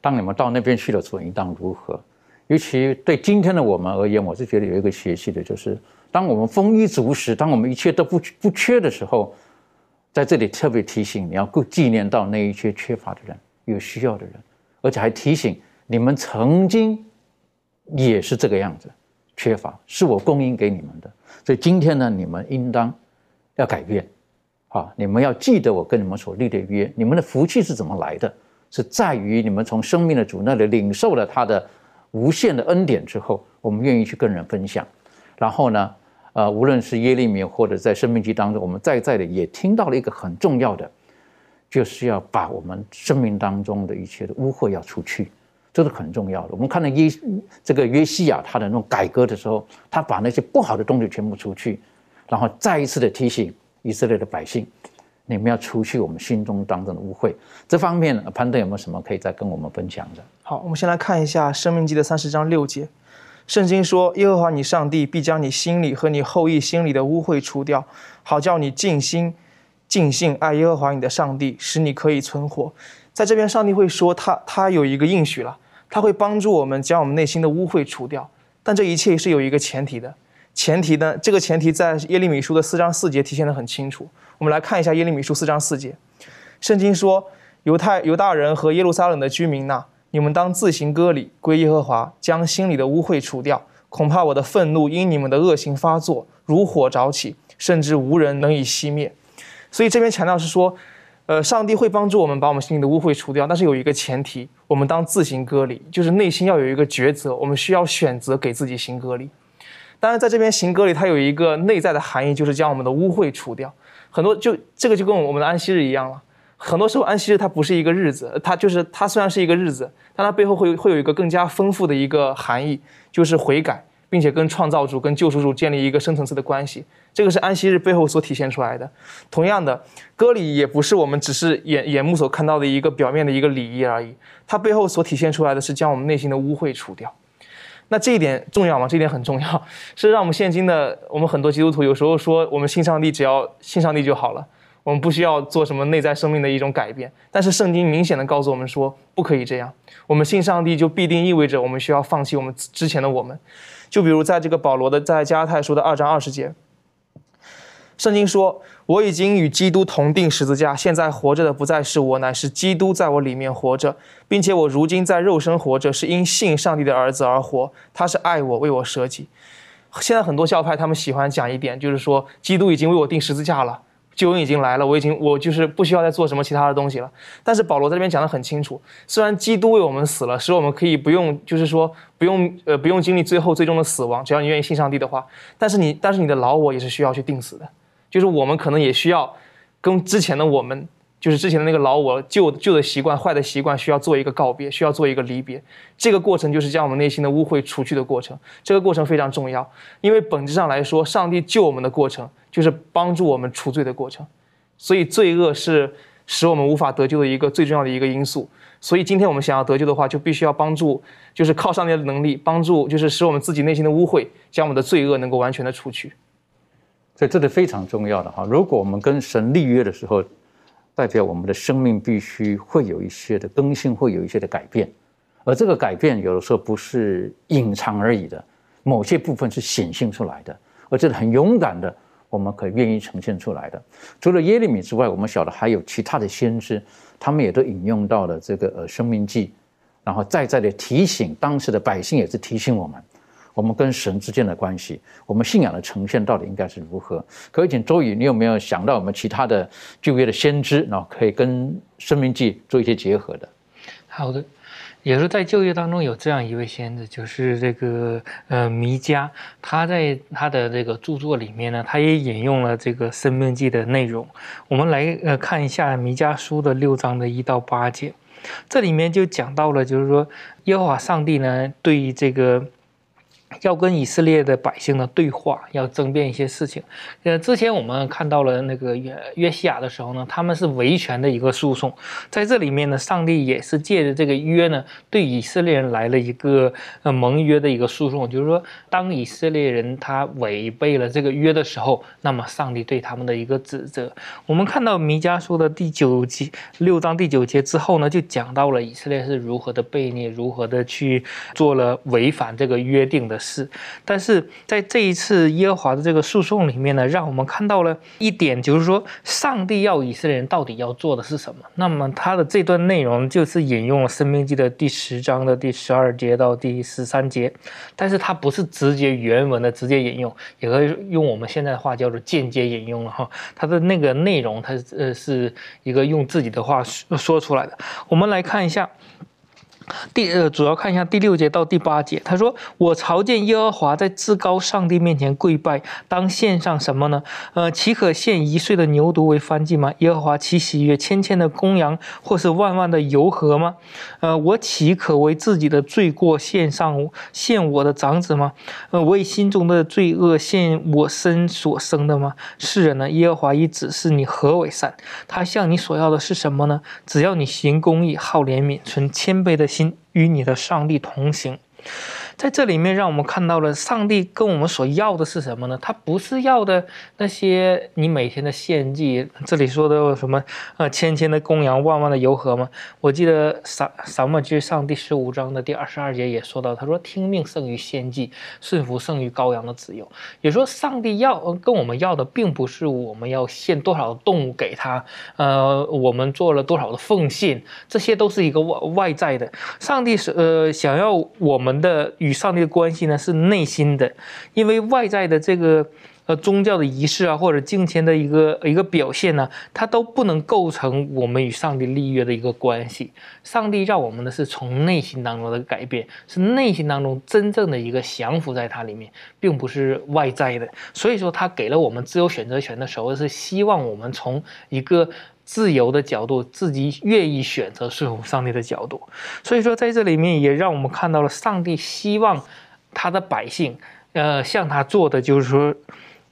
当你们到那边去的时候，应当如何。尤其对今天的我们而言，我是觉得有一个学习的，就是当我们丰衣足食，当我们一切都不不缺的时候，在这里特别提醒你要顾纪念到那一些缺乏的人、有需要的人，而且还提醒你们曾经也是这个样子。缺乏是我供应给你们的，所以今天呢，你们应当要改变，啊，你们要记得我跟你们所立的约。你们的福气是怎么来的？是在于你们从生命的主那里领受了他的无限的恩典之后，我们愿意去跟人分享。然后呢，呃，无论是耶利米或者在生命记当中，我们在在的也听到了一个很重要的，就是要把我们生命当中的一切的污秽要除去，这是很重要的。我们看到耶这个约西亚他的那种改革的时候，他把那些不好的东西全部除去，然后再一次的提醒以色列的百姓。你们要除去我们心中当中的污秽，这方面潘德有没有什么可以再跟我们分享的？好，我们先来看一下《生命记》的三十章六节，圣经说：“耶和华你上帝必将你心里和你后裔心里的污秽除掉，好叫你尽心、尽性爱耶和华你的上帝，使你可以存活。”在这边，上帝会说他他有一个应许了，它会帮助我们将我们内心的污秽除掉，但这一切是有一个前提的。前提呢？这个前提在耶利米书的四章四节体现得很清楚。我们来看一下耶利米书四章四节，圣经说：“犹太犹大人和耶路撒冷的居民呐，你们当自行割礼，归耶和华，将心里的污秽除掉。恐怕我的愤怒因你们的恶行发作，如火着起，甚至无人能以熄灭。”所以这边强调是说，呃，上帝会帮助我们把我们心里的污秽除掉，但是有一个前提，我们当自行割礼，就是内心要有一个抉择，我们需要选择给自己行割礼。当然，在这边行割礼，它有一个内在的含义，就是将我们的污秽除掉。很多就这个就跟我们的安息日一样了。很多时候，安息日它不是一个日子，它就是它虽然是一个日子，但它背后会会有一个更加丰富的一个含义，就是悔改，并且跟创造主、跟救赎主建立一个深层次的关系。这个是安息日背后所体现出来的。同样的，割礼也不是我们只是眼眼目所看到的一个表面的一个礼仪而已，它背后所体现出来的是将我们内心的污秽除掉。那这一点重要吗？这一点很重要，是让我们现今的我们很多基督徒有时候说我们信上帝只要信上帝就好了，我们不需要做什么内在生命的一种改变。但是圣经明显的告诉我们说不可以这样，我们信上帝就必定意味着我们需要放弃我们之前的我们。就比如在这个保罗的在加拉太书的二章二十节。圣经说：“我已经与基督同定十字架，现在活着的不再是我，乃是基督在我里面活着，并且我如今在肉身活着，是因信上帝的儿子而活。他是爱我，为我舍己。”现在很多教派他们喜欢讲一点，就是说基督已经为我定十字架了，救恩已经来了，我已经我就是不需要再做什么其他的东西了。但是保罗在这边讲得很清楚，虽然基督为我们死了，使我们可以不用，就是说不用呃不用经历最后最终的死亡，只要你愿意信上帝的话，但是你但是你的老我也是需要去定死的。就是我们可能也需要跟之前的我们，就是之前的那个老我旧旧的习惯、坏的习惯，需要做一个告别，需要做一个离别。这个过程就是将我们内心的污秽除去的过程。这个过程非常重要，因为本质上来说，上帝救我们的过程就是帮助我们除罪的过程。所以罪恶是使我们无法得救的一个最重要的一个因素。所以今天我们想要得救的话，就必须要帮助，就是靠上帝的能力帮助，就是使我们自己内心的污秽，将我们的罪恶能够完全的除去。所以这是非常重要的哈。如果我们跟神立约的时候，代表我们的生命必须会有一些的更新，会有一些的改变。而这个改变有的时候不是隐藏而已的，某些部分是显现出来的，而这是很勇敢的，我们可以愿意呈现出来的。除了耶利米之外，我们晓得还有其他的先知，他们也都引用到了这个呃生命记，然后再再的提醒当时的百姓，也是提醒我们。我们跟神之间的关系，我们信仰的呈现到底应该是如何？可以请周宇，你有没有想到我们其他的旧约的先知，然后可以跟生命记做一些结合的？好的，也是在旧约当中有这样一位先知，就是这个呃弥迦，他在他的这个著作里面呢，他也引用了这个生命记的内容。我们来呃看一下弥迦书的六章的一到八节，这里面就讲到了，就是说耶和华上帝呢对这个。要跟以色列的百姓呢对话，要争辩一些事情。呃，之前我们看到了那个约约西亚的时候呢，他们是维权的一个诉讼，在这里面呢，上帝也是借着这个约呢，对以色列人来了一个呃盟约的一个诉讼，就是说，当以色列人他违背了这个约的时候，那么上帝对他们的一个指责。我们看到弥迦书的第九节六章第九节之后呢，就讲到了以色列是如何的悖逆，如何的去做了违反这个约定的。事。但是在这一次耶和华的这个诉讼里面呢，让我们看到了一点，就是说上帝要以色列人到底要做的是什么。那么他的这段内容就是引用了《生命记》的第十章的第十二节到第十三节，但是他不是直接原文的直接引用，也可以用我们现在的话叫做间接引用了哈。他的那个内容，他呃是一个用自己的话说出来的。我们来看一下。第呃，主要看一下第六节到第八节。他说：“我朝见耶和华，在至高上帝面前跪拜，当献上什么呢？呃，岂可献一岁的牛犊为燔祭吗？耶和华岂喜悦千千的公羊，或是万万的油和吗？呃，我岂可为自己的罪过献上献我的长子吗？呃，为心中的罪恶献我身所生的吗？是人呢？耶和华已指示你何为善。他向你所要的是什么呢？只要你行公义，好怜悯，存谦卑的。”心与你的上帝同行。在这里面，让我们看到了上帝跟我们所要的是什么呢？他不是要的那些你每天的献祭。这里说的什么？呃，千千的公羊，万万的油和吗？我记得撒撒母记上第十五章的第二十二节也说到，他说听命胜于献祭，顺服胜于羔羊的自由。也说上帝要跟我们要的，并不是我们要献多少动物给他，呃，我们做了多少的奉献，这些都是一个外外在的。上帝是呃想要我们的与与上帝的关系呢是内心的，因为外在的这个呃宗教的仪式啊，或者敬虔的一个一个表现呢，它都不能构成我们与上帝立约的一个关系。上帝让我们的是从内心当中的改变，是内心当中真正的一个降服在它里面，并不是外在的。所以说，他给了我们自由选择权的时候，是希望我们从一个。自由的角度，自己愿意选择顺服上帝的角度，所以说在这里面也让我们看到了上帝希望他的百姓，呃，向他做的就是说，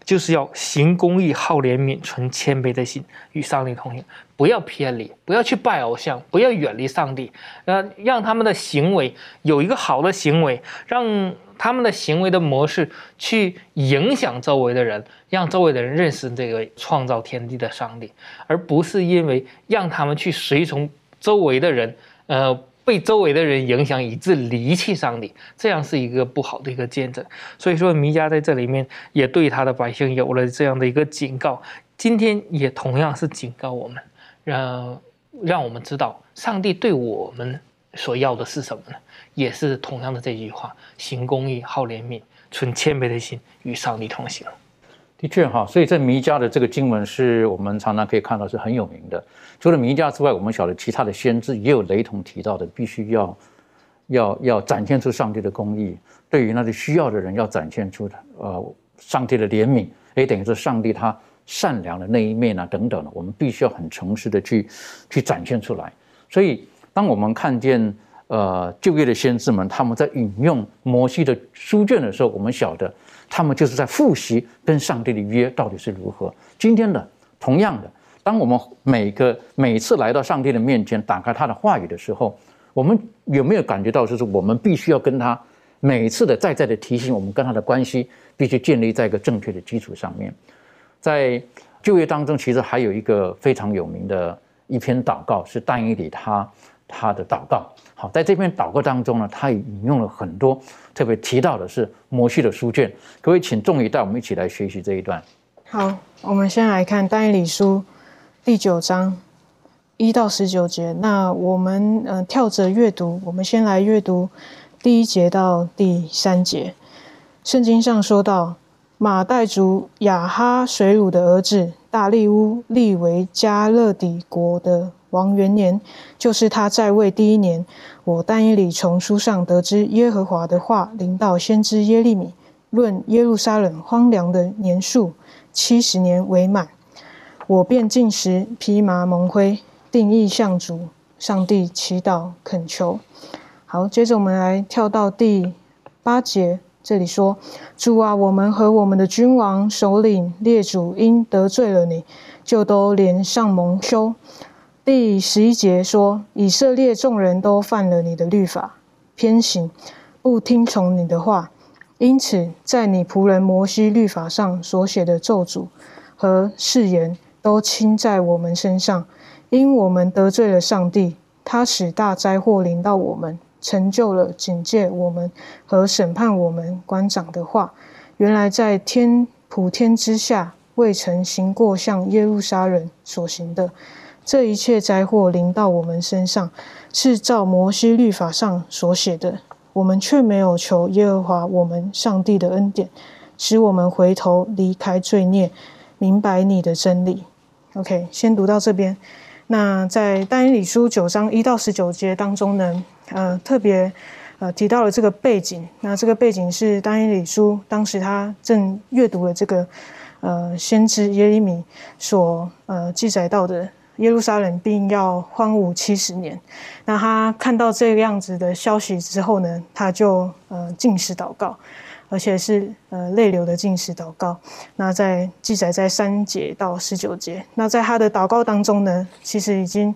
就是要行公义、好怜悯、存谦卑的心，与上帝同行，不要偏离，不要去拜偶像，不要远离上帝，呃，让他们的行为有一个好的行为，让。他们的行为的模式去影响周围的人，让周围的人认识这个创造天地的上帝，而不是因为让他们去随从周围的人，呃，被周围的人影响以致离弃上帝，这样是一个不好的一个见证。所以说，弥迦在这里面也对他的百姓有了这样的一个警告，今天也同样是警告我们，让让我们知道上帝对我们所要的是什么呢？也是同样的这句话：行公义，好怜悯，存谦卑的心，与上帝同行。的确哈，所以这弥迦的这个经文是我们常常可以看到是很有名的。除了弥迦之外，我们晓得其他的先知也有雷同提到的，必须要要要展现出上帝的公义，对于那些需要的人要展现出呃上帝的怜悯，也等于说上帝他善良的那一面啊等等的，我们必须要很诚实的去去展现出来。所以当我们看见。呃，就业的先知们，他们在引用摩西的书卷的时候，我们晓得，他们就是在复习跟上帝的约到底是如何。今天的同样的，当我们每个每次来到上帝的面前，打开他的话语的时候，我们有没有感觉到，就是我们必须要跟他每次的再再的提醒，我们跟他的关系必须建立在一个正确的基础上面。在就业当中，其实还有一个非常有名的一篇祷告，是但以理他。他的祷告，好，在这篇祷告当中呢，他也引用了很多，特别提到的是摩西的书卷。各位，请众一带我们一起来学习这一段。好，我们先来看但以理书第九章一到十九节。那我们嗯跳着阅读，我们先来阅读第一节到第三节。圣经上说到，马代族亚哈水乳的儿子大利乌立为加勒底国的。王元年，就是他在位第一年。我但以理从书上得知耶和华的话临到先知耶利米，论耶路撒冷荒凉的年数七十年为满。我便进食披麻蒙灰，定义向主上帝祈祷恳求。好，接着我们来跳到第八节，这里说：主啊，我们和我们的君王、首领、列祖因得罪了你，就都连上蒙羞。第十一节说：“以色列众人都犯了你的律法，偏行，不听从你的话，因此在你仆人摩西律法上所写的咒诅和誓言，都倾在我们身上。因我们得罪了上帝，他使大灾祸临到我们，成就了警戒我们和审判我们官长的话。原来在天普天之下，未曾行过像耶路撒冷所行的。这一切灾祸临到我们身上，是照摩西律法上所写的。我们却没有求耶和华我们上帝的恩典，使我们回头离开罪孽，明白你的真理。OK，先读到这边。那在但以理书九章一到十九节当中呢，呃，特别呃提到了这个背景。那这个背景是但以理书当时他正阅读了这个呃先知耶利米所呃记载到的。耶路撒冷并要荒芜七十年，那他看到这个样子的消息之后呢，他就呃进食祷告，而且是呃泪流的进食祷告。那在记载在三节到十九节，那在他的祷告当中呢，其实已经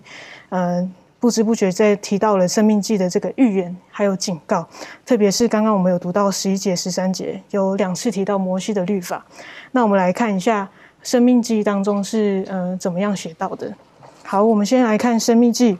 呃不知不觉在提到了生命记的这个预言还有警告，特别是刚刚我们有读到十一节十三节，有两次提到摩西的律法。那我们来看一下生命记当中是呃怎么样写到的。好，我们先来看《生命记》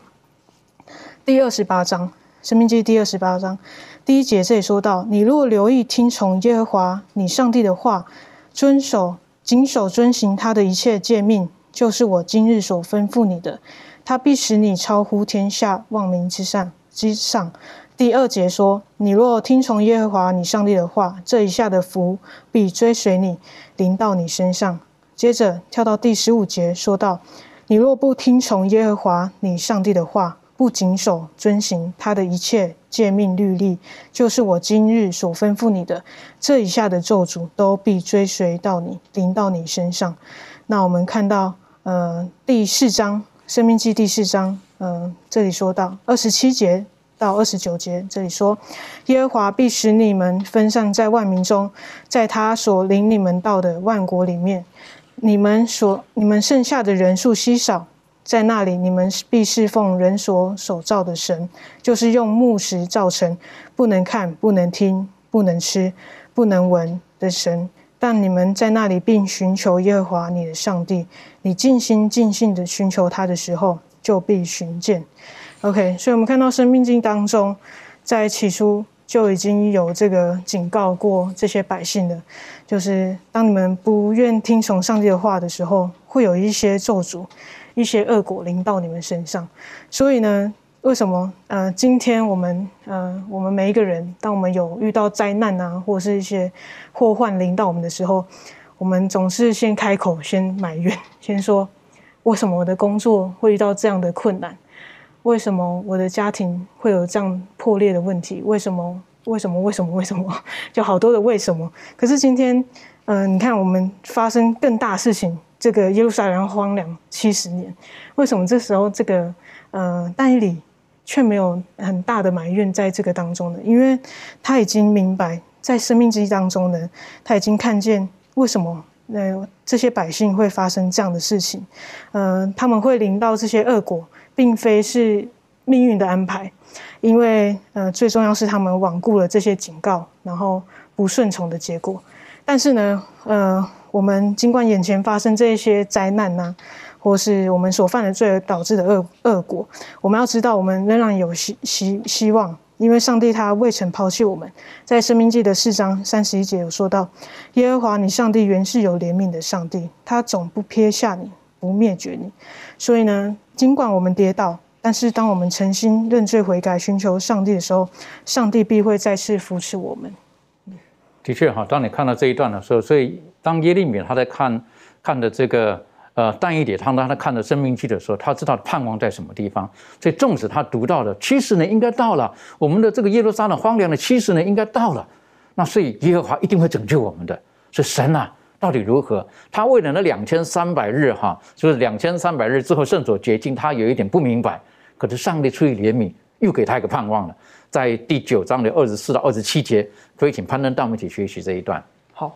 第二十八章，《生命记》第二十八章第一节这里说到：“你若留意听从耶和华你上帝的话，遵守、谨守、遵行他的一切诫命，就是我今日所吩咐你的，他必使你超乎天下万民之上。”之上。第二节说：“你若听从耶和华你上帝的话，这一下的福必追随你，临到你身上。”接着跳到第十五节，说到。你若不听从耶和华你上帝的话，不谨守遵行他的一切诫命律例，就是我今日所吩咐你的，这以下的咒诅都必追随到你，临到你身上。那我们看到，呃，第四章《生命记》第四章，嗯，这里说到二十七节到二十九节，这里说，耶和华必使你们分散在万民中，在他所领你们到的万国里面。你们所你们剩下的人数稀少，在那里你们必侍奉人所所造的神，就是用木石造成，不能看、不能听、不能吃、不能闻的神。但你们在那里并寻求耶和华你的上帝，你尽心尽性的寻求他的时候，就必寻见。OK，所以我们看到生命经当中，在起初。就已经有这个警告过这些百姓的，就是当你们不愿听从上帝的话的时候，会有一些咒诅、一些恶果临到你们身上。所以呢，为什么呃，今天我们呃，我们每一个人，当我们有遇到灾难啊，或是一些祸患临到我们的时候，我们总是先开口，先埋怨，先说为什么我的工作会遇到这样的困难。为什么我的家庭会有这样破裂的问题？为什么？为什么？为什么？为什么？就好多的为什么。可是今天，嗯，你看我们发生更大事情，这个耶路撒冷荒凉七十年，为什么这时候这个，呃，但以理却没有很大的埋怨在这个当中呢？因为他已经明白，在生命之一当中呢，他已经看见为什么呃这些百姓会发生这样的事情，嗯，他们会临到这些恶果。并非是命运的安排，因为呃，最重要是他们罔顾了这些警告，然后不顺从的结果。但是呢，呃，我们尽管眼前发生这些灾难呢，或是我们所犯的罪而导致的恶恶果，我们要知道，我们仍然有希希希望，因为上帝他未曾抛弃我们。在生命记的四章三十一节有说到，耶和华你上帝原是有怜悯的上帝，他总不撇下你，不灭绝你。所以呢。尽管我们跌倒，但是当我们诚心认罪悔改、寻求上帝的时候，上帝必会再次扶持我们。的确哈，当你看到这一段的时候，所以当耶利米他在看看的这个呃淡一点，当他看的生命记的时候，他知道盼望在什么地方。所以纵使他读到的七十年应该到了，我们的这个耶路撒冷荒凉的七十年应该到了，那所以耶和华一定会拯救我们的。是神啊。到底如何？他为了那两千三百日，哈，就是两千三百日之后圣所洁净，他有一点不明白。可是上帝出于怜悯，又给他一个盼望了。在第九章的二十四到二十七节，可以请攀登到我们一起学习这一段。好，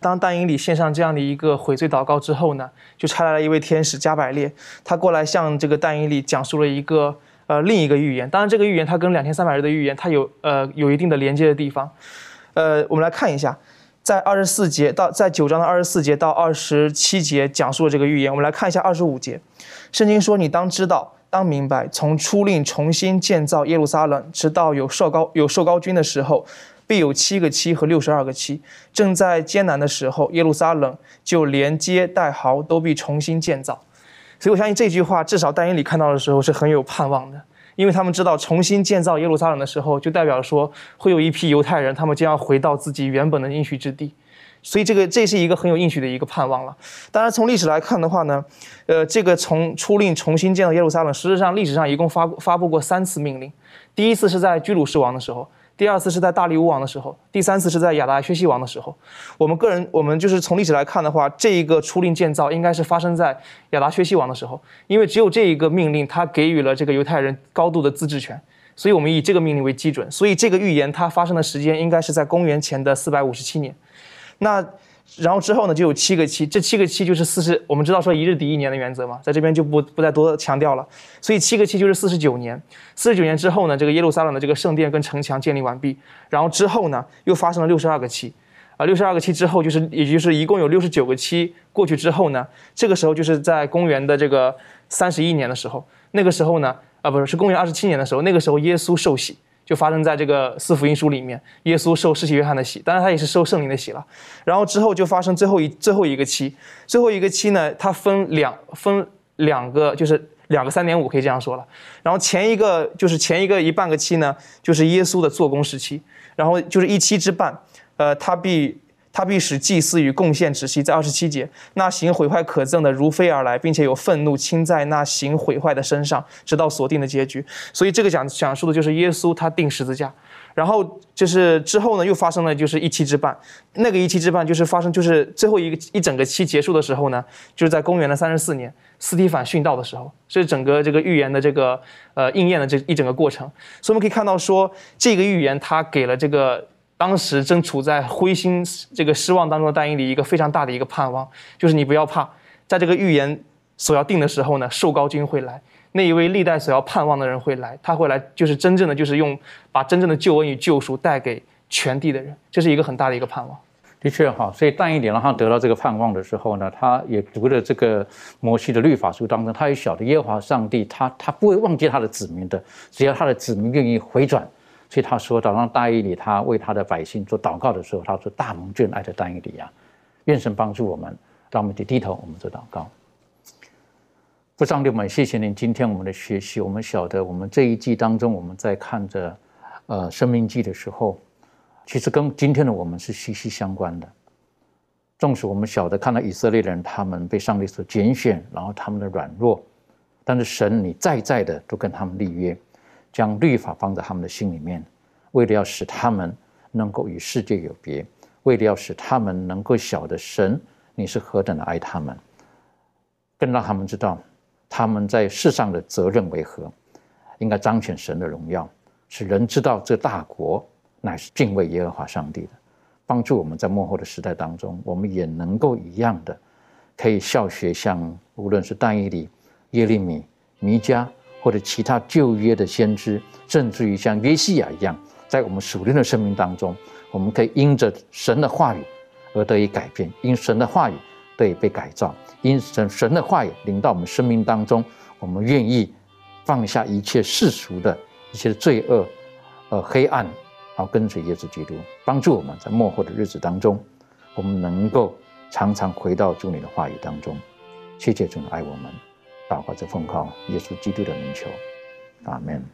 当但以理献上这样的一个悔罪祷告之后呢，就差来了一位天使加百列，他过来向这个但以理讲述了一个呃另一个预言。当然，这个预言它跟两千三百日的预言，它有呃有一定的连接的地方。呃，我们来看一下。在二十四节到在九章的二十四节到二十七节讲述了这个预言。我们来看一下二十五节，圣经说：“你当知道，当明白，从初令重新建造耶路撒冷，直到有受高有受高君的时候，必有七个七和六十二个七。正在艰难的时候，耶路撒冷就连接带壕都必重新建造。所以我相信这句话，至少但以理看到的时候是很有盼望的，因为他们知道重新建造耶路撒冷的时候，就代表说会有一批犹太人，他们将要回到自己原本的应许之地。所以这个这是一个很有应许的一个盼望了。当然，从历史来看的话呢，呃，这个从出令重新建造耶路撒冷，实际上历史上一共发发布过三次命令。第一次是在居鲁士王的时候，第二次是在大利乌王的时候，第三次是在亚达薛西王的时候。我们个人，我们就是从历史来看的话，这一个出令建造应该是发生在亚达薛西王的时候，因为只有这一个命令，他给予了这个犹太人高度的自治权，所以我们以这个命令为基准。所以这个预言它发生的时间应该是在公元前的四百五十七年。那，然后之后呢，就有七个七，这七个七就是四十，我们知道说一日抵一年的原则嘛，在这边就不不再多强调了。所以七个七就是四十九年，四十九年之后呢，这个耶路撒冷的这个圣殿跟城墙建立完毕，然后之后呢，又发生了六十二个七，啊，六十二个七之后就是，也就是一共有六十九个七过去之后呢，这个时候就是在公元的这个三十一年的时候，那个时候呢，啊，不是是公元二十七年的时候，那个时候耶稣受洗。就发生在这个四福音书里面，耶稣受施洗约翰的洗，当然他也是受圣灵的洗了。然后之后就发生最后一最后一个期，最后一个期呢，它分两分两个，就是两个三点五，可以这样说了。然后前一个就是前一个一半个期呢，就是耶稣的做工时期，然后就是一期之半，呃，他必。他必使祭司与贡献止息，在二十七节，那行毁坏可憎的如飞而来，并且有愤怒倾在那行毁坏的身上，直到锁定的结局。所以这个讲讲述的就是耶稣他定十字架，然后就是之后呢又发生了就是一期之半，那个一期之半就是发生就是最后一个一整个期结束的时候呢，就是在公元的三十四年，斯蒂凡殉道的时候，是整个这个预言的这个呃应验的这一整个过程。所以我们可以看到说这个预言他给了这个。当时正处在灰心这个失望当中的但以理一个非常大的一个盼望，就是你不要怕，在这个预言所要定的时候呢，受高君会来，那一位历代所要盼望的人会来，他会来，就是真正的就是用把真正的救恩与救赎带给全地的人，这是一个很大的一个盼望。的确哈，所以但以理让他得到这个盼望的时候呢，他也读了这个摩西的律法书当中，他也晓得耶和华上帝他他不会忘记他的子民的，只要他的子民愿意回转。所以他说到，让大义里他为他的百姓做祷告的时候，他说：“大蒙眷爱的大义里呀，愿神帮助我们，让我们低低头，我们做祷告。”父上帝们，谢谢您今天我们的学习。我们晓得，我们这一季当中，我们在看着呃生命记的时候，其实跟今天的我们是息息相关的。纵使我们晓得看到以色列人他们被上帝所拣选，然后他们的软弱，但是神你在在的都跟他们立约。将律法放在他们的心里面，为了要使他们能够与世界有别，为了要使他们能够晓得神你是何等的爱他们，更让他们知道他们在世上的责任为何，应该彰显神的荣耀，使人知道这大国乃是敬畏耶和华上帝的，帮助我们在幕后的时代当中，我们也能够一样的，可以效学像无论是但以理、耶利米、弥迦。或者其他旧约的先知，甚至于像约西亚一样，在我们属灵的生命当中，我们可以因着神的话语而得以改变，因神的话语得以被改造，因神神的话语临到我们生命当中，我们愿意放下一切世俗的一些罪恶、呃黑暗，然后跟随耶稣基督，帮助我们在末后的日子当中，我们能够常常回到主你的话语当中，谢谢主爱我们。祷告，奉靠耶稣基督的名求，阿门。